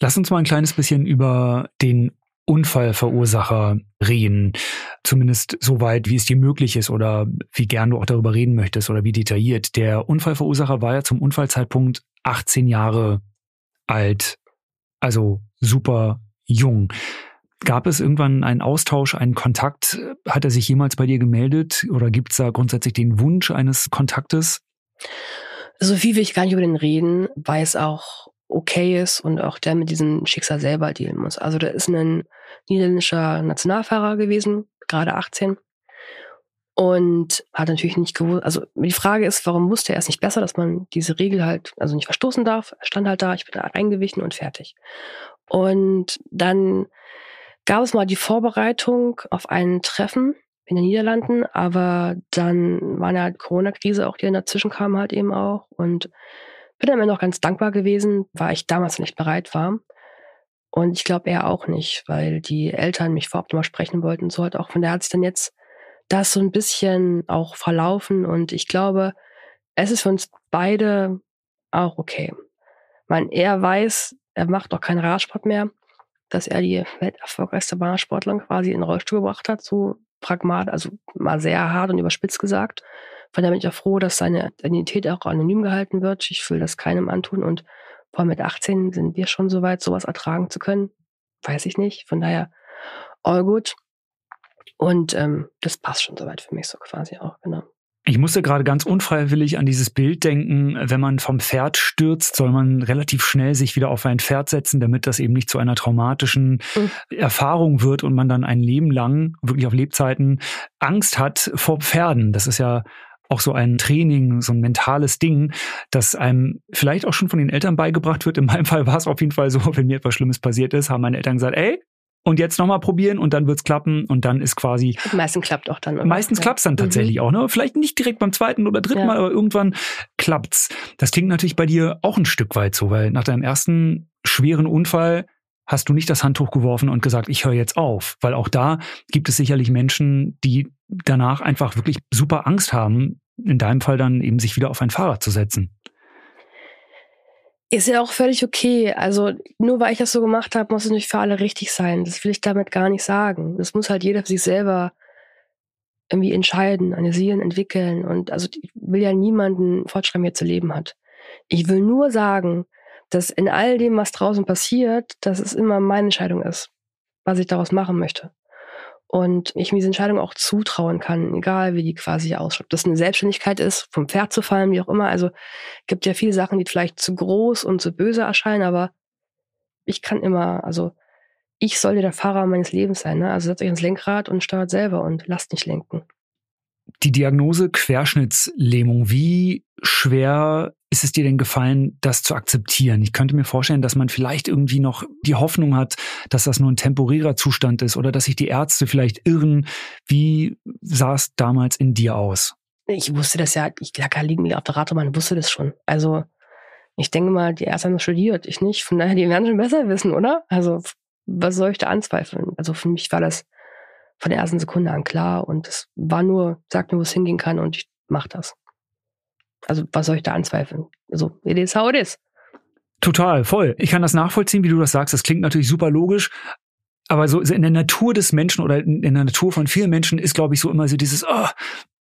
Lass uns mal ein kleines bisschen über den Unfallverursacher reden. Zumindest so weit, wie es dir möglich ist oder wie gern du auch darüber reden möchtest oder wie detailliert. Der Unfallverursacher war ja zum Unfallzeitpunkt 18 Jahre alt. Also super jung. Gab es irgendwann einen Austausch, einen Kontakt? Hat er sich jemals bei dir gemeldet oder gibt es da grundsätzlich den Wunsch eines Kontaktes? So viel will ich gar nicht über den reden, weil es auch okay ist und auch der mit diesem Schicksal selber dealen muss. Also der ist ein niederländischer Nationalfahrer gewesen, gerade 18 und hat natürlich nicht gewusst, also die Frage ist, warum wusste er es nicht besser, dass man diese Regel halt, also nicht verstoßen darf, er stand halt da, ich bin da reingewichen und fertig. Und dann gab es mal die Vorbereitung auf ein Treffen in den Niederlanden, aber dann war ja Corona-Krise auch, die dazwischen kam halt eben auch und bin dann immer noch ganz dankbar gewesen, weil ich damals nicht bereit war. Und ich glaube er auch nicht, weil die Eltern mich vorab nochmal sprechen wollten und so halt auch. Von der hat sich dann jetzt das so ein bisschen auch verlaufen und ich glaube, es ist für uns beide auch okay. Ich meine, er weiß, er macht auch keinen Radsport mehr, dass er die welterfolgreichste Bahnsportlerin quasi in den Rollstuhl gebracht hat, so pragmat, also mal sehr hart und überspitzt gesagt. Von daher bin ich auch froh, dass seine Identität auch anonym gehalten wird. Ich will das keinem antun und vor allem mit 18 sind wir schon so weit, sowas ertragen zu können. Weiß ich nicht. Von daher all good. Und ähm, das passt schon soweit für mich so quasi auch, genau. Ich musste gerade ganz unfreiwillig an dieses Bild denken, wenn man vom Pferd stürzt, soll man relativ schnell sich wieder auf ein Pferd setzen, damit das eben nicht zu einer traumatischen mhm. Erfahrung wird und man dann ein Leben lang, wirklich auf Lebzeiten, Angst hat vor Pferden. Das ist ja auch so ein Training, so ein mentales Ding, das einem vielleicht auch schon von den Eltern beigebracht wird. In meinem Fall war es auf jeden Fall so, (laughs) wenn mir etwas Schlimmes passiert ist, haben meine Eltern gesagt, ey, und jetzt nochmal probieren und dann wird's klappen und dann ist quasi. Meistens klappt auch dann. Oder? Meistens ja. klappt's dann tatsächlich mhm. auch, ne? Vielleicht nicht direkt beim zweiten oder dritten ja. Mal, aber irgendwann klappt's. Das klingt natürlich bei dir auch ein Stück weit so, weil nach deinem ersten schweren Unfall hast du nicht das Handtuch geworfen und gesagt, ich höre jetzt auf, weil auch da gibt es sicherlich Menschen, die danach einfach wirklich super Angst haben, in deinem Fall dann eben sich wieder auf ein Fahrrad zu setzen. Ist ja auch völlig okay. Also nur weil ich das so gemacht habe, muss es nicht für alle richtig sein. Das will ich damit gar nicht sagen. Das muss halt jeder für sich selber irgendwie entscheiden, analysieren, entwickeln. Und also ich will ja niemanden fortschreiben, wie er zu leben hat. Ich will nur sagen, dass in all dem, was draußen passiert, dass es immer meine Entscheidung ist, was ich daraus machen möchte und ich mir diese Entscheidung auch zutrauen kann, egal wie die quasi ausschaut. Ob das eine Selbstständigkeit ist, vom Pferd zu fallen, wie auch immer. Also gibt ja viele Sachen, die vielleicht zu groß und zu böse erscheinen, aber ich kann immer, also ich sollte der Fahrer meines Lebens sein. Ne? Also setzt euch ins Lenkrad und steuert selber und lasst nicht lenken. Die Diagnose Querschnittslähmung, wie schwer ist es dir denn gefallen, das zu akzeptieren? Ich könnte mir vorstellen, dass man vielleicht irgendwie noch die Hoffnung hat, dass das nur ein temporärer Zustand ist oder dass sich die Ärzte vielleicht irren. Wie sah es damals in dir aus? Ich wusste das ja, ich lag ja liegen auf der Radbahn, wusste das schon. Also ich denke mal, die Ärzte haben das studiert, ich nicht. Von daher, die werden schon besser wissen, oder? Also was soll ich da anzweifeln? Also für mich war das von der ersten Sekunde an klar und es war nur, sag mir, wo es hingehen kann und ich mach das. Also was soll ich da anzweifeln? Also it is how it is. Total, voll. Ich kann das nachvollziehen, wie du das sagst. Das klingt natürlich super logisch. Aber so in der Natur des Menschen oder in der Natur von vielen Menschen ist, glaube ich, so immer so dieses, oh,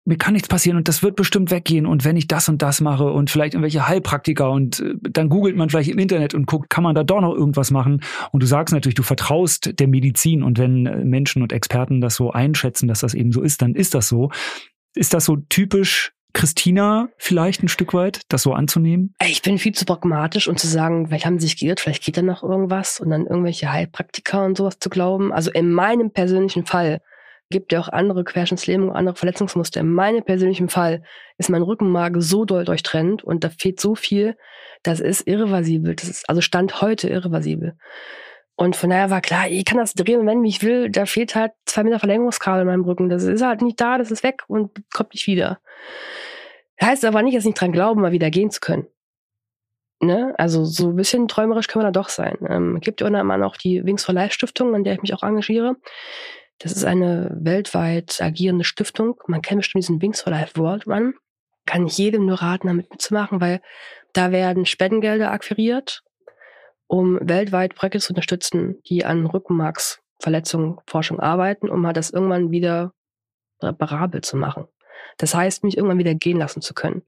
mir kann nichts passieren und das wird bestimmt weggehen und wenn ich das und das mache und vielleicht irgendwelche Heilpraktiker und äh, dann googelt man vielleicht im Internet und guckt, kann man da doch noch irgendwas machen und du sagst natürlich, du vertraust der Medizin und wenn äh, Menschen und Experten das so einschätzen, dass das eben so ist, dann ist das so. Ist das so typisch Christina vielleicht ein Stück weit, das so anzunehmen? Ich bin viel zu pragmatisch, um zu sagen, vielleicht haben sie sich geirrt, vielleicht geht da noch irgendwas und dann irgendwelche Heilpraktiker und sowas zu glauben. Also in meinem persönlichen Fall gibt ja auch andere Querschnittslähmungen, andere Verletzungsmuster. In meinem persönlichen Fall ist mein Rückenmark so doll durchtrennt und da fehlt so viel, das ist irreversibel. Das ist also Stand heute irreversibel. Und von daher war klar, ich kann das drehen wie ich will. Da fehlt halt zwei Meter Verlängerungskabel in meinem Rücken. Das ist halt nicht da, das ist weg und kommt nicht wieder. Heißt aber nicht, dass ich nicht dran glaube, mal wieder gehen zu können. Ne? Also so ein bisschen träumerisch können wir da doch sein. Ähm, gibt ja unter anderem auch die Wings for Life Stiftung, an der ich mich auch engagiere. Das ist eine weltweit agierende Stiftung. Man kennt bestimmt diesen Wings for Life World Run. Kann ich jedem nur raten, damit mitzumachen, weil da werden Spendengelder akquiriert, um weltweit Projekte zu unterstützen, die an Rückenmarksverletzungen Forschung arbeiten, um halt das irgendwann wieder reparabel zu machen. Das heißt, mich irgendwann wieder gehen lassen zu können.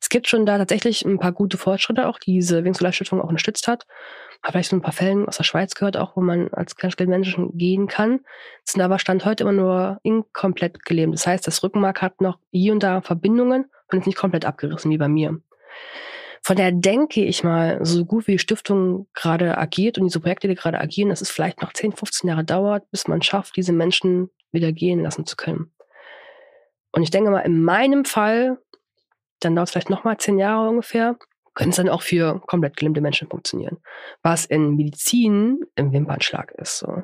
Es gibt schon da tatsächlich ein paar gute Fortschritte auch, die diese Wings Stiftung auch unterstützt hat. Habe vielleicht so ein paar Fällen aus der Schweiz gehört, auch wo man als Kleinstgeldmenschen gehen kann. Das sind aber Stand heute immer nur inkomplett gelähmt. Das heißt, das Rückenmark hat noch hier und da Verbindungen und ist nicht komplett abgerissen wie bei mir. Von daher denke ich mal, so gut wie die Stiftung gerade agiert und diese Projekte, die gerade agieren, dass es vielleicht noch 10, 15 Jahre dauert, bis man schafft, diese Menschen wieder gehen lassen zu können. Und ich denke mal, in meinem Fall, dann dauert es vielleicht nochmal zehn Jahre ungefähr, können es dann auch für komplett gelähmte Menschen funktionieren. Was in Medizin im Wimpernschlag ist. So.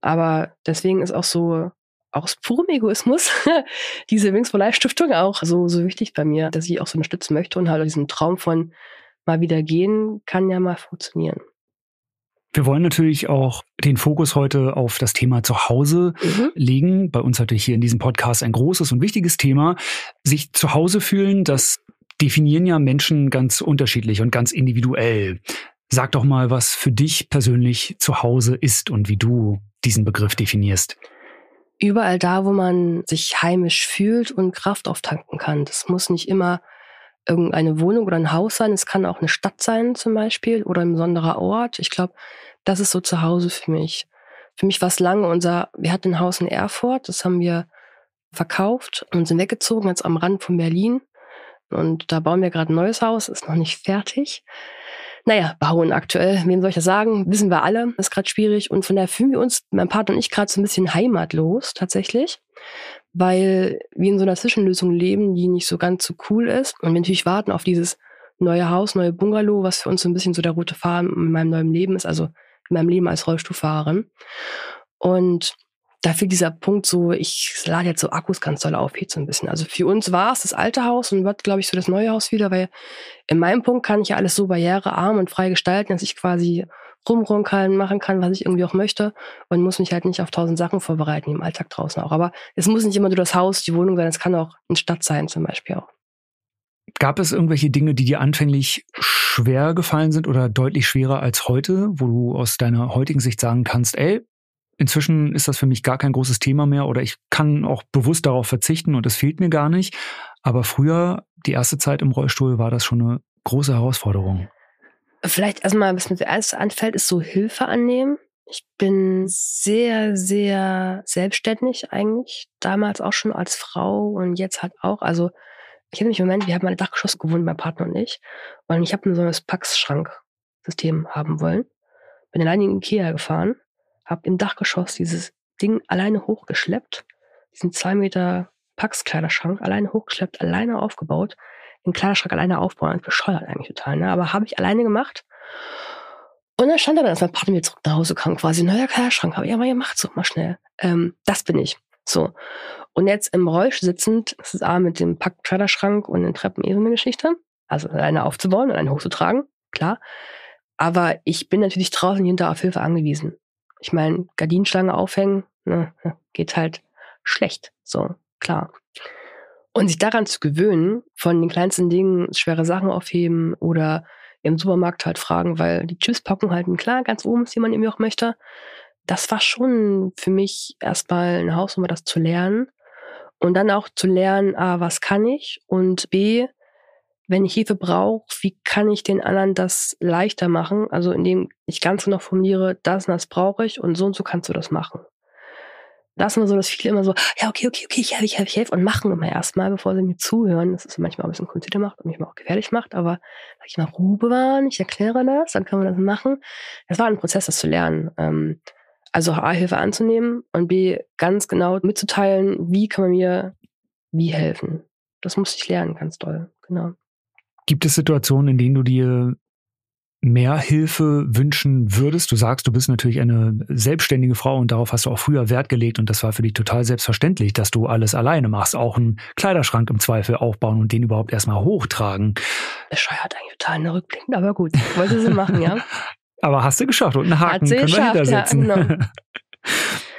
Aber deswegen ist auch so, aus purem Egoismus, (laughs) diese Wings for Life Stiftung auch so, so wichtig bei mir, dass ich auch so unterstützen möchte und halt diesen Traum von mal wieder gehen kann ja mal funktionieren. Wir wollen natürlich auch den Fokus heute auf das Thema Zuhause mhm. legen. Bei uns natürlich hier in diesem Podcast ein großes und wichtiges Thema. Sich zu Hause fühlen, das definieren ja Menschen ganz unterschiedlich und ganz individuell. Sag doch mal, was für dich persönlich zu Hause ist und wie du diesen Begriff definierst. Überall da, wo man sich heimisch fühlt und Kraft auftanken kann. Das muss nicht immer irgendeine Wohnung oder ein Haus sein. Es kann auch eine Stadt sein zum Beispiel oder ein besonderer Ort. Ich glaube, das ist so zu Hause für mich. Für mich war es lange unser, wir hatten ein Haus in Erfurt, das haben wir verkauft und sind weggezogen, jetzt am Rand von Berlin. Und da bauen wir gerade ein neues Haus, ist noch nicht fertig. Naja, bauen aktuell, wem soll ich das sagen? Wissen wir alle, ist gerade schwierig. Und von daher fühlen wir uns, mein Partner und ich, gerade so ein bisschen heimatlos tatsächlich weil wir in so einer Zwischenlösung leben, die nicht so ganz so cool ist. Und wir natürlich warten auf dieses neue Haus, neue Bungalow, was für uns so ein bisschen so der rote Faden in meinem neuen Leben ist, also in meinem Leben als Rollstuhlfahrerin. Und da fehlt dieser Punkt so, ich lade jetzt so Akkus ganz doll auf, jetzt so ein bisschen. Also für uns war es das alte Haus und wird, glaube ich, so das neue Haus wieder, weil in meinem Punkt kann ich ja alles so barrierearm und frei gestalten, dass ich quasi rumruhen kann, machen kann, was ich irgendwie auch möchte und muss mich halt nicht auf tausend Sachen vorbereiten, im Alltag draußen auch. Aber es muss nicht immer nur das Haus, die Wohnung sein, es kann auch eine Stadt sein zum Beispiel auch. Gab es irgendwelche Dinge, die dir anfänglich schwer gefallen sind oder deutlich schwerer als heute, wo du aus deiner heutigen Sicht sagen kannst, ey, inzwischen ist das für mich gar kein großes Thema mehr oder ich kann auch bewusst darauf verzichten und es fehlt mir gar nicht. Aber früher, die erste Zeit im Rollstuhl, war das schon eine große Herausforderung. Vielleicht erstmal, was mir zuerst anfällt, ist so Hilfe annehmen. Ich bin sehr, sehr selbstständig eigentlich. Damals auch schon als Frau und jetzt halt auch. Also ich habe mich im Moment, wir haben ein Dachgeschoss gewohnt, mein Partner und ich. Und ich habe so ein Pax-Schrank-System haben wollen. Bin alleine in Ikea gefahren, habe im Dachgeschoss dieses Ding alleine hochgeschleppt. Diesen zwei Meter Pax-Kleiderschrank alleine hochgeschleppt, alleine aufgebaut den Kleiderschrank alleine aufbauen. Bescheuert eigentlich total, ne? Aber habe ich alleine gemacht. Und dann stand er dann, als mein Partner mir zurück nach Hause kam, quasi, neuer Kleiderschrank. Habe ich aber gemacht, so mal schnell. Ähm, das bin ich. So. Und jetzt im Rollstuhl sitzend, das ist A mit dem Packkleiderschrank und den Treppen eh so eine Geschichte. Also alleine aufzubauen und alleine hochzutragen, klar. Aber ich bin natürlich draußen hinter auf Hilfe angewiesen. Ich meine, Gardinenschlange aufhängen, ne, geht halt schlecht. So, klar. Und sich daran zu gewöhnen, von den kleinsten Dingen schwere Sachen aufheben oder im Supermarkt halt fragen, weil die Chipspackung halt klar ganz oben ist, wie man irgendwie auch möchte. Das war schon für mich erstmal eine Hausnummer, das zu lernen. Und dann auch zu lernen, A, was kann ich? Und B, wenn ich Hilfe brauche, wie kann ich den anderen das leichter machen? Also indem ich ganz genau formuliere, das und das brauche ich und so und so kannst du das machen. Das ist immer so, dass viele immer so, ja, okay, okay, okay, ich helfe, ich helfe, ich helfe und machen immer erstmal, bevor sie mir zuhören. Das ist manchmal auch ein bisschen kompliziert macht und manchmal auch gefährlich macht, aber sag ich mal, Ruhe bewahren, ich erkläre das, dann können wir das machen. Das war ein Prozess, das zu lernen. Ähm, also A, Hilfe anzunehmen und B, ganz genau mitzuteilen, wie kann man mir wie helfen. Das musste ich lernen, ganz toll, genau. Gibt es Situationen, in denen du dir mehr Hilfe wünschen würdest? Du sagst, du bist natürlich eine selbstständige Frau und darauf hast du auch früher Wert gelegt und das war für dich total selbstverständlich, dass du alles alleine machst, auch einen Kleiderschrank im Zweifel aufbauen und den überhaupt erstmal hochtragen. Bescheuert eigentlich total in der Rückblick, aber gut, wollte sie machen, ja. (laughs) aber hast du geschafft und einen Haken können wir hintersetzen. Ja, genau. (laughs)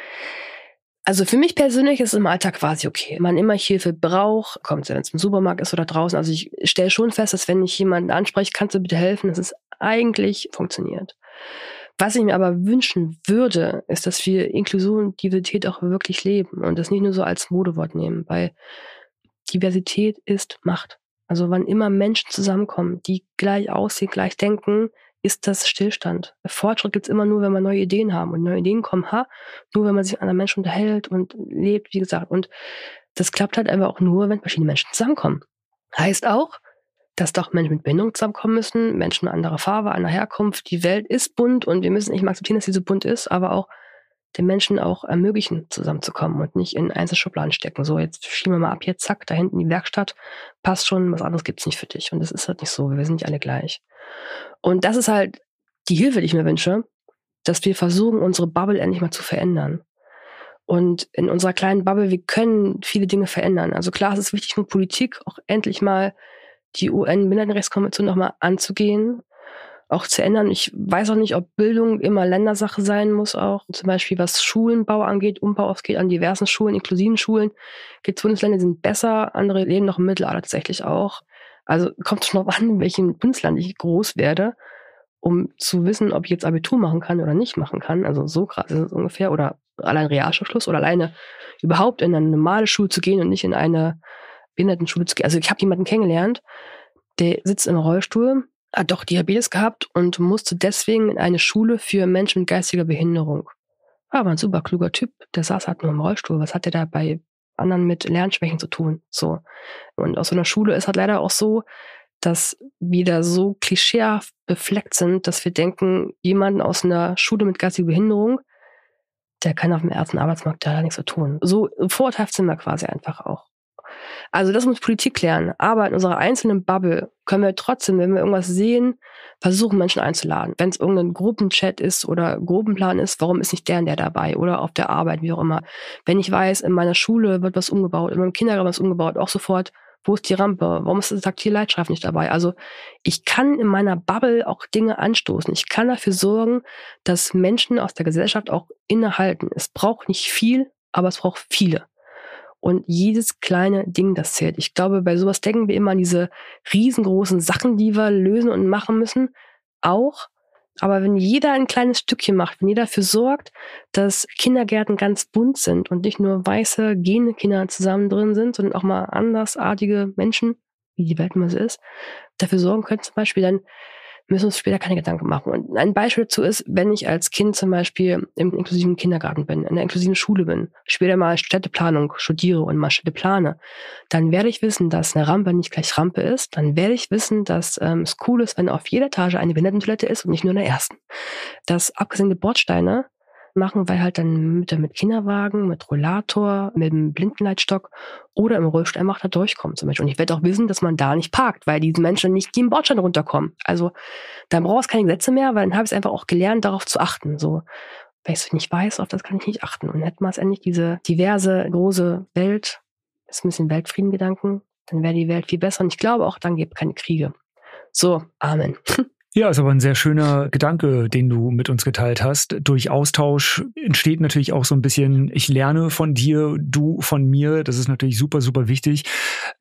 Also für mich persönlich ist es im Alltag quasi okay. Man immer Hilfe braucht, kommt wenn es im Supermarkt ist oder draußen. Also ich stelle schon fest, dass wenn ich jemanden anspreche, kannst du bitte helfen, dass es eigentlich funktioniert. Was ich mir aber wünschen würde, ist, dass wir Inklusion und Diversität auch wirklich leben und das nicht nur so als Modewort nehmen, weil Diversität ist Macht. Also wann immer Menschen zusammenkommen, die gleich aussehen, gleich denken, ist das Stillstand. Fortschritt gibt's immer nur, wenn wir neue Ideen haben. Und neue Ideen kommen, ha, nur wenn man sich mit anderen Menschen unterhält und lebt, wie gesagt. Und das klappt halt einfach auch nur, wenn verschiedene Menschen zusammenkommen. Heißt auch, dass doch Menschen mit Behinderung zusammenkommen müssen, Menschen anderer Farbe, anderer Herkunft. Die Welt ist bunt und wir müssen nicht mal akzeptieren, dass sie so bunt ist, aber auch den Menschen auch ermöglichen, zusammenzukommen und nicht in Einzelschubladen stecken. So, jetzt schieben wir mal ab, jetzt zack, da hinten die Werkstatt, passt schon, was anderes gibt's nicht für dich. Und das ist halt nicht so, wir sind nicht alle gleich. Und das ist halt die Hilfe, die ich mir wünsche, dass wir versuchen, unsere Bubble endlich mal zu verändern. Und in unserer kleinen Bubble, wir können viele Dinge verändern. Also klar, es ist wichtig für Politik, auch endlich mal die UN-Minderheitenrechtskonvention nochmal anzugehen, auch zu ändern. Ich weiß auch nicht, ob Bildung immer Ländersache sein muss auch. Zum Beispiel was Schulenbau angeht, Umbau ausgeht an diversen Schulen, inklusiven Schulen. Gibt Bundesländer, die sind besser, andere leben noch im Mittelalter tatsächlich auch. Also kommt schon noch an, in welchem Bundesland ich groß werde, um zu wissen, ob ich jetzt Abitur machen kann oder nicht machen kann. Also so krass ist es ungefähr. Oder allein Realschulschluss oder alleine überhaupt in eine normale Schule zu gehen und nicht in eine Behindertenschule zu gehen. Also ich habe jemanden kennengelernt, der sitzt im Rollstuhl, hat doch Diabetes gehabt und musste deswegen in eine Schule für Menschen mit geistiger Behinderung. War aber ein super kluger Typ, der saß halt nur im Rollstuhl. Was hat der da bei anderen mit Lernschwächen zu tun? So. Und aus so einer Schule ist halt leider auch so, dass wir da so klischeehaft befleckt sind, dass wir denken, jemanden aus einer Schule mit geistiger Behinderung, der kann auf dem ersten Arbeitsmarkt da nichts zu tun. So vorteilhaft sind wir quasi einfach auch. Also das muss Politik klären. Aber in unserer einzelnen Bubble können wir trotzdem, wenn wir irgendwas sehen, versuchen, Menschen einzuladen. Wenn es irgendein Gruppenchat ist oder Gruppenplan ist, warum ist nicht der und der dabei? Oder auf der Arbeit, wie auch immer. Wenn ich weiß, in meiner Schule wird was umgebaut, in meinem Kindergarten was umgebaut, auch sofort, wo ist die Rampe? Warum ist das taktile Leitstreifen nicht dabei? Also ich kann in meiner Bubble auch Dinge anstoßen. Ich kann dafür sorgen, dass Menschen aus der Gesellschaft auch innehalten. Es braucht nicht viel, aber es braucht viele. Und jedes kleine Ding, das zählt. Ich glaube, bei sowas denken wir immer an diese riesengroßen Sachen, die wir lösen und machen müssen. Auch. Aber wenn jeder ein kleines Stückchen macht, wenn jeder dafür sorgt, dass Kindergärten ganz bunt sind und nicht nur weiße, gene Kinder zusammen drin sind, sondern auch mal andersartige Menschen, wie die Welt immer so ist, dafür sorgen können zum Beispiel, dann müssen uns später keine Gedanken machen. Und ein Beispiel dazu ist, wenn ich als Kind zum Beispiel im inklusiven Kindergarten bin, in der inklusiven Schule bin, später mal Städteplanung studiere und mal Städte plane, dann werde ich wissen, dass eine Rampe nicht gleich Rampe ist. Dann werde ich wissen, dass ähm, es cool ist, wenn auf jeder Etage eine Behindertentoilette ist und nicht nur in der ersten. Dass abgesenkte Bordsteine machen, weil halt dann mit, mit Kinderwagen, mit Rollator, mit dem Blindenleitstock oder im Rollstuhl einfach da durchkommt zum Beispiel. Und ich werde auch wissen, dass man da nicht parkt, weil diese Menschen nicht den Bordstein runterkommen. Also dann brauchst du keine Gesetze mehr, weil dann habe ich es einfach auch gelernt, darauf zu achten. So, wenn ich nicht weiß, auf das kann ich nicht achten. Und hätten wir es endlich diese diverse, große Welt, das ist ein bisschen Weltfriedengedanken, dann wäre die Welt viel besser. Und ich glaube auch, dann gibt es keine Kriege. So, Amen. (laughs) Ja, ist aber ein sehr schöner Gedanke, den du mit uns geteilt hast. Durch Austausch entsteht natürlich auch so ein bisschen, ich lerne von dir, du von mir. Das ist natürlich super, super wichtig.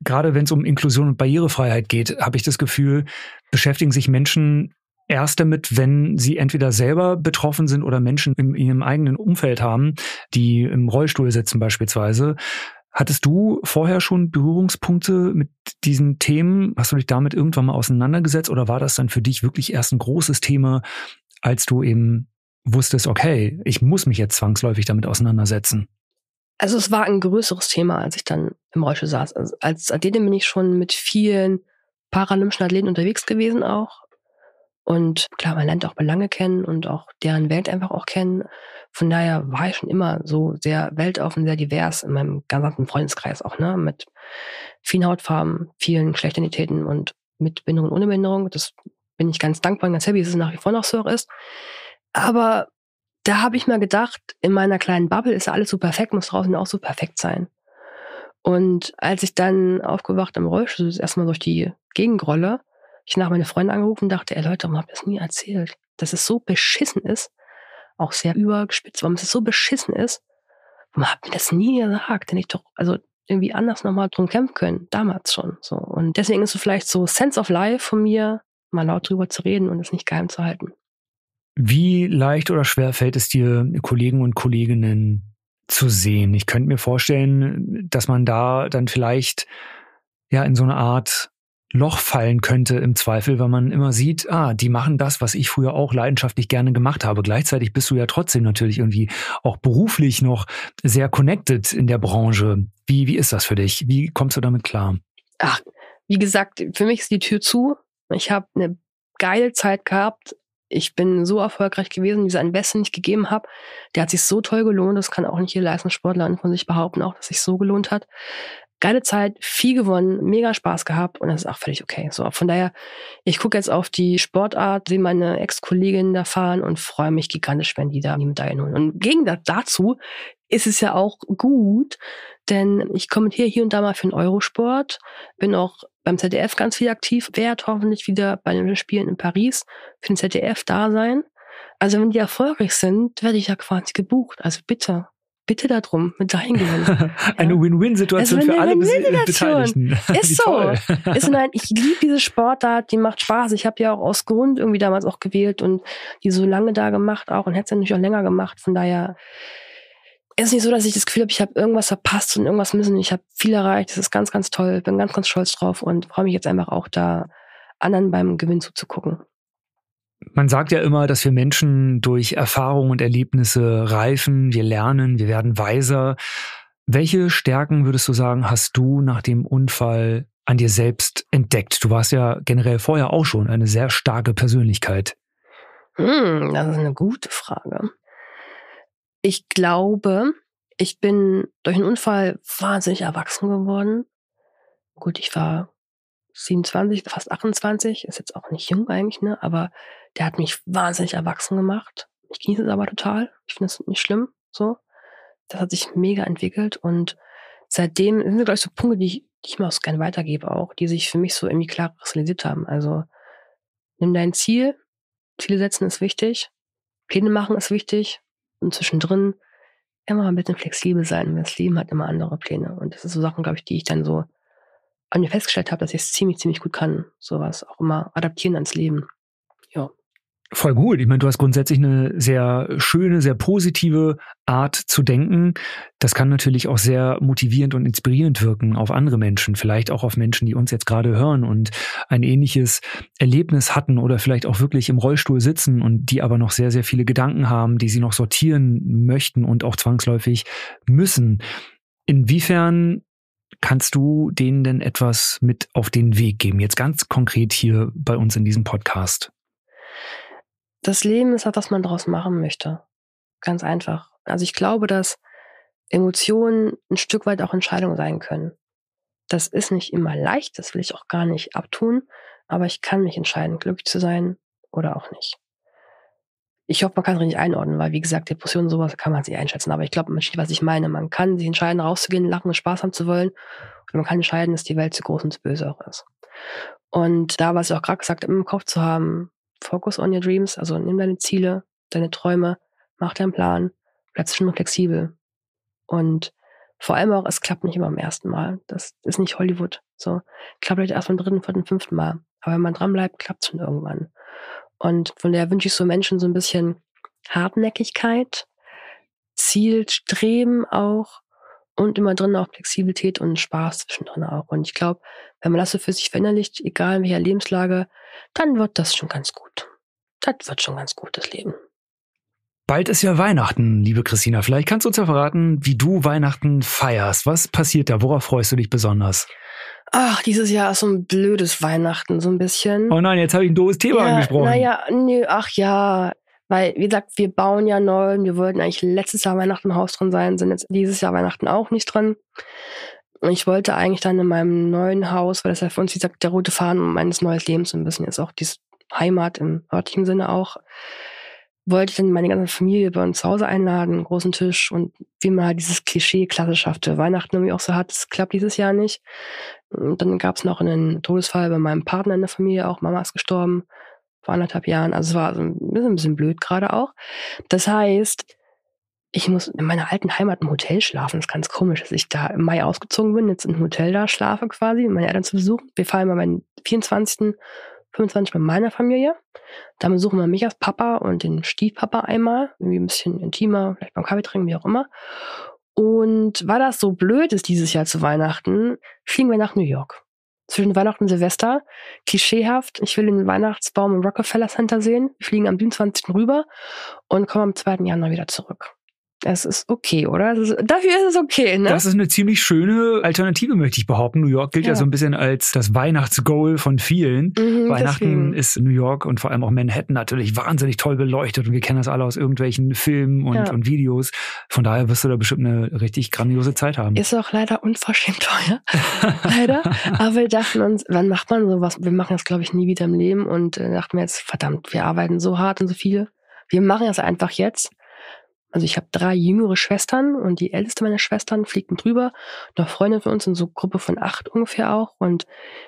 Gerade wenn es um Inklusion und Barrierefreiheit geht, habe ich das Gefühl, beschäftigen sich Menschen erst damit, wenn sie entweder selber betroffen sind oder Menschen in ihrem eigenen Umfeld haben, die im Rollstuhl sitzen beispielsweise. Hattest du vorher schon Berührungspunkte mit diesen Themen? Hast du dich damit irgendwann mal auseinandergesetzt oder war das dann für dich wirklich erst ein großes Thema, als du eben wusstest, okay, ich muss mich jetzt zwangsläufig damit auseinandersetzen? Also es war ein größeres Thema, als ich dann im Rollstuhl saß. Also als Athletin bin ich schon mit vielen paralympischen Athleten unterwegs gewesen auch. Und klar, man lernt auch Belange kennen und auch deren Welt einfach auch kennen. Von daher war ich schon immer so sehr weltoffen, sehr divers in meinem gesamten Freundeskreis auch, ne? Mit vielen Hautfarben, vielen Geschlechtsidentitäten und mit Behinderung und ohne Behinderung. Das bin ich ganz dankbar und ganz happy, dass es nach wie vor noch so ist. Aber da habe ich mal gedacht, in meiner kleinen Bubble ist alles so perfekt, muss draußen auch so perfekt sein. Und als ich dann aufgewacht im Rollstuhl, erstmal durch die Gegengrolle, ich nach meine Freunde angerufen und dachte, ey Leute, warum habt ihr das nie erzählt? Dass es so beschissen ist, auch sehr übergespitzt, warum es so beschissen ist, warum habt ihr das nie gesagt? Denn ich doch, also irgendwie anders nochmal drum kämpfen können, damals schon. So. Und deswegen ist es vielleicht so Sense of Life von mir, mal laut drüber zu reden und es nicht geheim zu halten. Wie leicht oder schwer fällt es dir, Kollegen und Kolleginnen zu sehen? Ich könnte mir vorstellen, dass man da dann vielleicht ja in so eine Art Loch fallen könnte im Zweifel, weil man immer sieht, ah, die machen das, was ich früher auch leidenschaftlich gerne gemacht habe. Gleichzeitig bist du ja trotzdem natürlich irgendwie auch beruflich noch sehr connected in der Branche. Wie, wie ist das für dich? Wie kommst du damit klar? Ach, wie gesagt, für mich ist die Tür zu. Ich habe eine geile Zeit gehabt. Ich bin so erfolgreich gewesen, dieser Invest, den ich gegeben habe, der hat sich so toll gelohnt. Das kann auch nicht jeder Leistungssportler von sich behaupten, auch dass sich so gelohnt hat geile Zeit, viel gewonnen, mega Spaß gehabt und das ist auch völlig okay. So, von daher, ich gucke jetzt auf die Sportart, sehe meine Ex-Kolleginnen da fahren und freue mich gigantisch, wenn die da die Medaillen holen. Und gegen dazu ist es ja auch gut, denn ich kommentiere hier und da mal für den Eurosport, bin auch beim ZDF ganz viel aktiv, werde hoffentlich wieder bei den Spielen in Paris für den ZDF da sein. Also wenn die erfolgreich sind, werde ich ja quasi gebucht. Also bitte, bitte darum, mit dahin gewinnen. (laughs) eine Win-Win-Situation also für alle Win Beteiligten. (laughs) Ist so. ist nein, ich liebe diese Sportart, die macht Spaß. Ich habe ja auch aus Grund irgendwie damals auch gewählt und die so lange da gemacht auch und hätte es ja natürlich auch länger gemacht. Von daher ist es nicht so, dass ich das Gefühl habe, ich habe irgendwas verpasst und irgendwas müssen. Ich habe viel erreicht. Das ist ganz, ganz toll. Bin ganz, ganz stolz drauf und freue mich jetzt einfach auch da anderen beim Gewinn zuzugucken. Man sagt ja immer, dass wir Menschen durch Erfahrungen und Erlebnisse reifen, wir lernen, wir werden weiser. Welche Stärken würdest du sagen, hast du nach dem Unfall an dir selbst entdeckt? Du warst ja generell vorher auch schon eine sehr starke Persönlichkeit. Hm, das ist eine gute Frage. Ich glaube, ich bin durch einen Unfall wahnsinnig erwachsen geworden. Gut, ich war 27, fast 28, ist jetzt auch nicht jung eigentlich, ne? Aber der hat mich wahnsinnig erwachsen gemacht. Ich genieße es aber total. Ich finde es nicht schlimm, so. Das hat sich mega entwickelt und seitdem sind glaube ich, so Punkte, die ich, die ich mir auch gerne weitergebe auch, die sich für mich so irgendwie klar kristallisiert haben. Also, nimm dein Ziel. Ziele setzen ist wichtig. Pläne machen ist wichtig. Und zwischendrin immer ein bisschen flexibel sein. Das Leben hat immer andere Pläne. Und das sind so Sachen, glaube ich, die ich dann so an mir festgestellt habe, dass ich es ziemlich, ziemlich gut kann. Sowas auch immer adaptieren ans Leben. Voll gut. Ich meine, du hast grundsätzlich eine sehr schöne, sehr positive Art zu denken. Das kann natürlich auch sehr motivierend und inspirierend wirken auf andere Menschen, vielleicht auch auf Menschen, die uns jetzt gerade hören und ein ähnliches Erlebnis hatten oder vielleicht auch wirklich im Rollstuhl sitzen und die aber noch sehr, sehr viele Gedanken haben, die sie noch sortieren möchten und auch zwangsläufig müssen. Inwiefern kannst du denen denn etwas mit auf den Weg geben? Jetzt ganz konkret hier bei uns in diesem Podcast. Das Leben ist halt, was man daraus machen möchte. Ganz einfach. Also ich glaube, dass Emotionen ein Stück weit auch Entscheidungen sein können. Das ist nicht immer leicht, das will ich auch gar nicht abtun, aber ich kann mich entscheiden, glücklich zu sein oder auch nicht ich hoffe, man kann es richtig einordnen, weil wie gesagt, Depressionen sowas kann man sich einschätzen. Aber ich glaube, man versteht, was ich meine. Man kann sich entscheiden, rauszugehen, lachen und Spaß haben zu wollen. Und man kann entscheiden, dass die Welt zu groß und zu böse auch ist. Und da, was ich auch gerade gesagt habe, im Kopf zu haben, focus on your dreams, also nimm deine Ziele, deine Träume, mach deinen Plan, bleib schon flexibel. Und vor allem auch, es klappt nicht immer am ersten Mal. Das ist nicht Hollywood. So, klappt vielleicht erst beim dritten, vierten, fünften Mal. Aber wenn man dran bleibt, klappt es schon irgendwann. Und von der wünsche ich so Menschen so ein bisschen Hartnäckigkeit, Zielstreben auch und immer drin auch Flexibilität und Spaß zwischendrin auch. Und ich glaube, wenn man das so für sich verinnerlicht, egal in welcher Lebenslage, dann wird das schon ganz gut. Das wird schon ganz gut, das Leben. Bald ist ja Weihnachten, liebe Christina. Vielleicht kannst du uns ja verraten, wie du Weihnachten feierst. Was passiert da? Worauf freust du dich besonders? Ach, dieses Jahr ist so ein blödes Weihnachten, so ein bisschen. Oh nein, jetzt habe ich ein doofes Thema ja, angesprochen. Naja, nö, ach ja. Weil, wie gesagt, wir bauen ja neu und wir wollten eigentlich letztes Jahr Weihnachten im Haus drin sein, sind jetzt dieses Jahr Weihnachten auch nicht drin. Und ich wollte eigentlich dann in meinem neuen Haus, weil das ja für uns, wie gesagt, der rote Faden meines neuen Lebens ein bisschen ist, auch diese Heimat im örtlichen Sinne auch, wollte ich dann meine ganze Familie bei uns zu Hause einladen, einen großen Tisch und wie man halt dieses Klischee klassischhafte Weihnachten irgendwie auch so hat, das klappt dieses Jahr nicht. Und dann gab es noch einen Todesfall bei meinem Partner in der Familie, auch Mama ist gestorben vor anderthalb Jahren. Also es war so ein bisschen, ein bisschen blöd gerade auch. Das heißt, ich muss in meiner alten Heimat im Hotel schlafen. Das ist ganz komisch, dass ich da im Mai ausgezogen bin, jetzt im Hotel da schlafe quasi, meine Eltern zu besuchen. Wir fahren mal meinen 24. 25 mit meiner Familie. Da besuchen wir mich als Papa und den Stiefpapa einmal. Irgendwie ein bisschen intimer, vielleicht beim Kaffee trinken, wie auch immer. Und weil das so blöd ist dieses Jahr zu Weihnachten, fliegen wir nach New York. Zwischen Weihnachten und Silvester. Klischeehaft. Ich will den Weihnachtsbaum im Rockefeller Center sehen. Wir fliegen am 27. rüber und kommen am 2. Januar wieder zurück. Es ist okay, oder? Ist, dafür ist es okay, ne? Das ist eine ziemlich schöne Alternative, möchte ich behaupten. New York gilt ja, ja so ein bisschen als das Weihnachtsgoal von vielen. Mhm, Weihnachten deswegen. ist New York und vor allem auch Manhattan natürlich wahnsinnig toll beleuchtet und wir kennen das alle aus irgendwelchen Filmen und, ja. und Videos. Von daher wirst du da bestimmt eine richtig grandiose Zeit haben. Ist auch leider unverschämt teuer. (laughs) leider. Aber wir dachten uns, wann macht man sowas? Wir machen das, glaube ich, nie wieder im Leben und äh, dachten wir jetzt, verdammt, wir arbeiten so hart und so viel. Wir machen das einfach jetzt also ich habe drei jüngere Schwestern und die älteste meiner Schwestern fliegt mit drüber. Noch Freunde von uns in so Gruppe von acht ungefähr auch. Und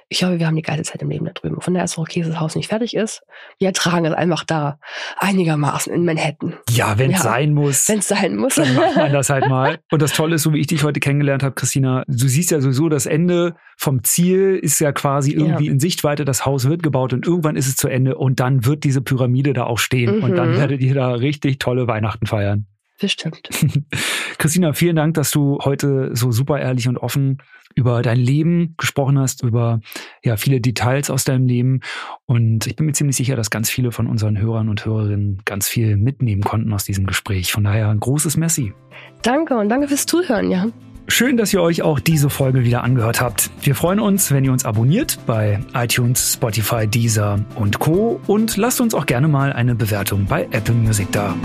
ich glaube, wir haben die geile Zeit im Leben da drüben. Von daher ist es okay, dass das Haus nicht fertig ist. Wir ertragen es einfach da einigermaßen in Manhattan. Ja, wenn es ja, sein muss. Wenn es sein muss. Dann macht man das halt mal. (laughs) Und das Tolle ist, so wie ich dich heute kennengelernt habe, Christina, du siehst ja sowieso das Ende vom Ziel ist ja quasi irgendwie ja. in Sichtweite. Das Haus wird gebaut und irgendwann ist es zu Ende und dann wird diese Pyramide da auch stehen. Mhm. Und dann mhm. werdet ihr da richtig tolle Weihnachten feiern. Bestimmt. (laughs) Christina, vielen Dank, dass du heute so super ehrlich und offen über dein Leben gesprochen hast, über ja viele Details aus deinem Leben. Und ich bin mir ziemlich sicher, dass ganz viele von unseren Hörern und Hörerinnen ganz viel mitnehmen konnten aus diesem Gespräch. Von daher ein großes Messi. Danke und danke fürs Zuhören, ja. Schön, dass ihr euch auch diese Folge wieder angehört habt. Wir freuen uns, wenn ihr uns abonniert bei iTunes, Spotify, Deezer und Co. Und lasst uns auch gerne mal eine Bewertung bei Apple Music da.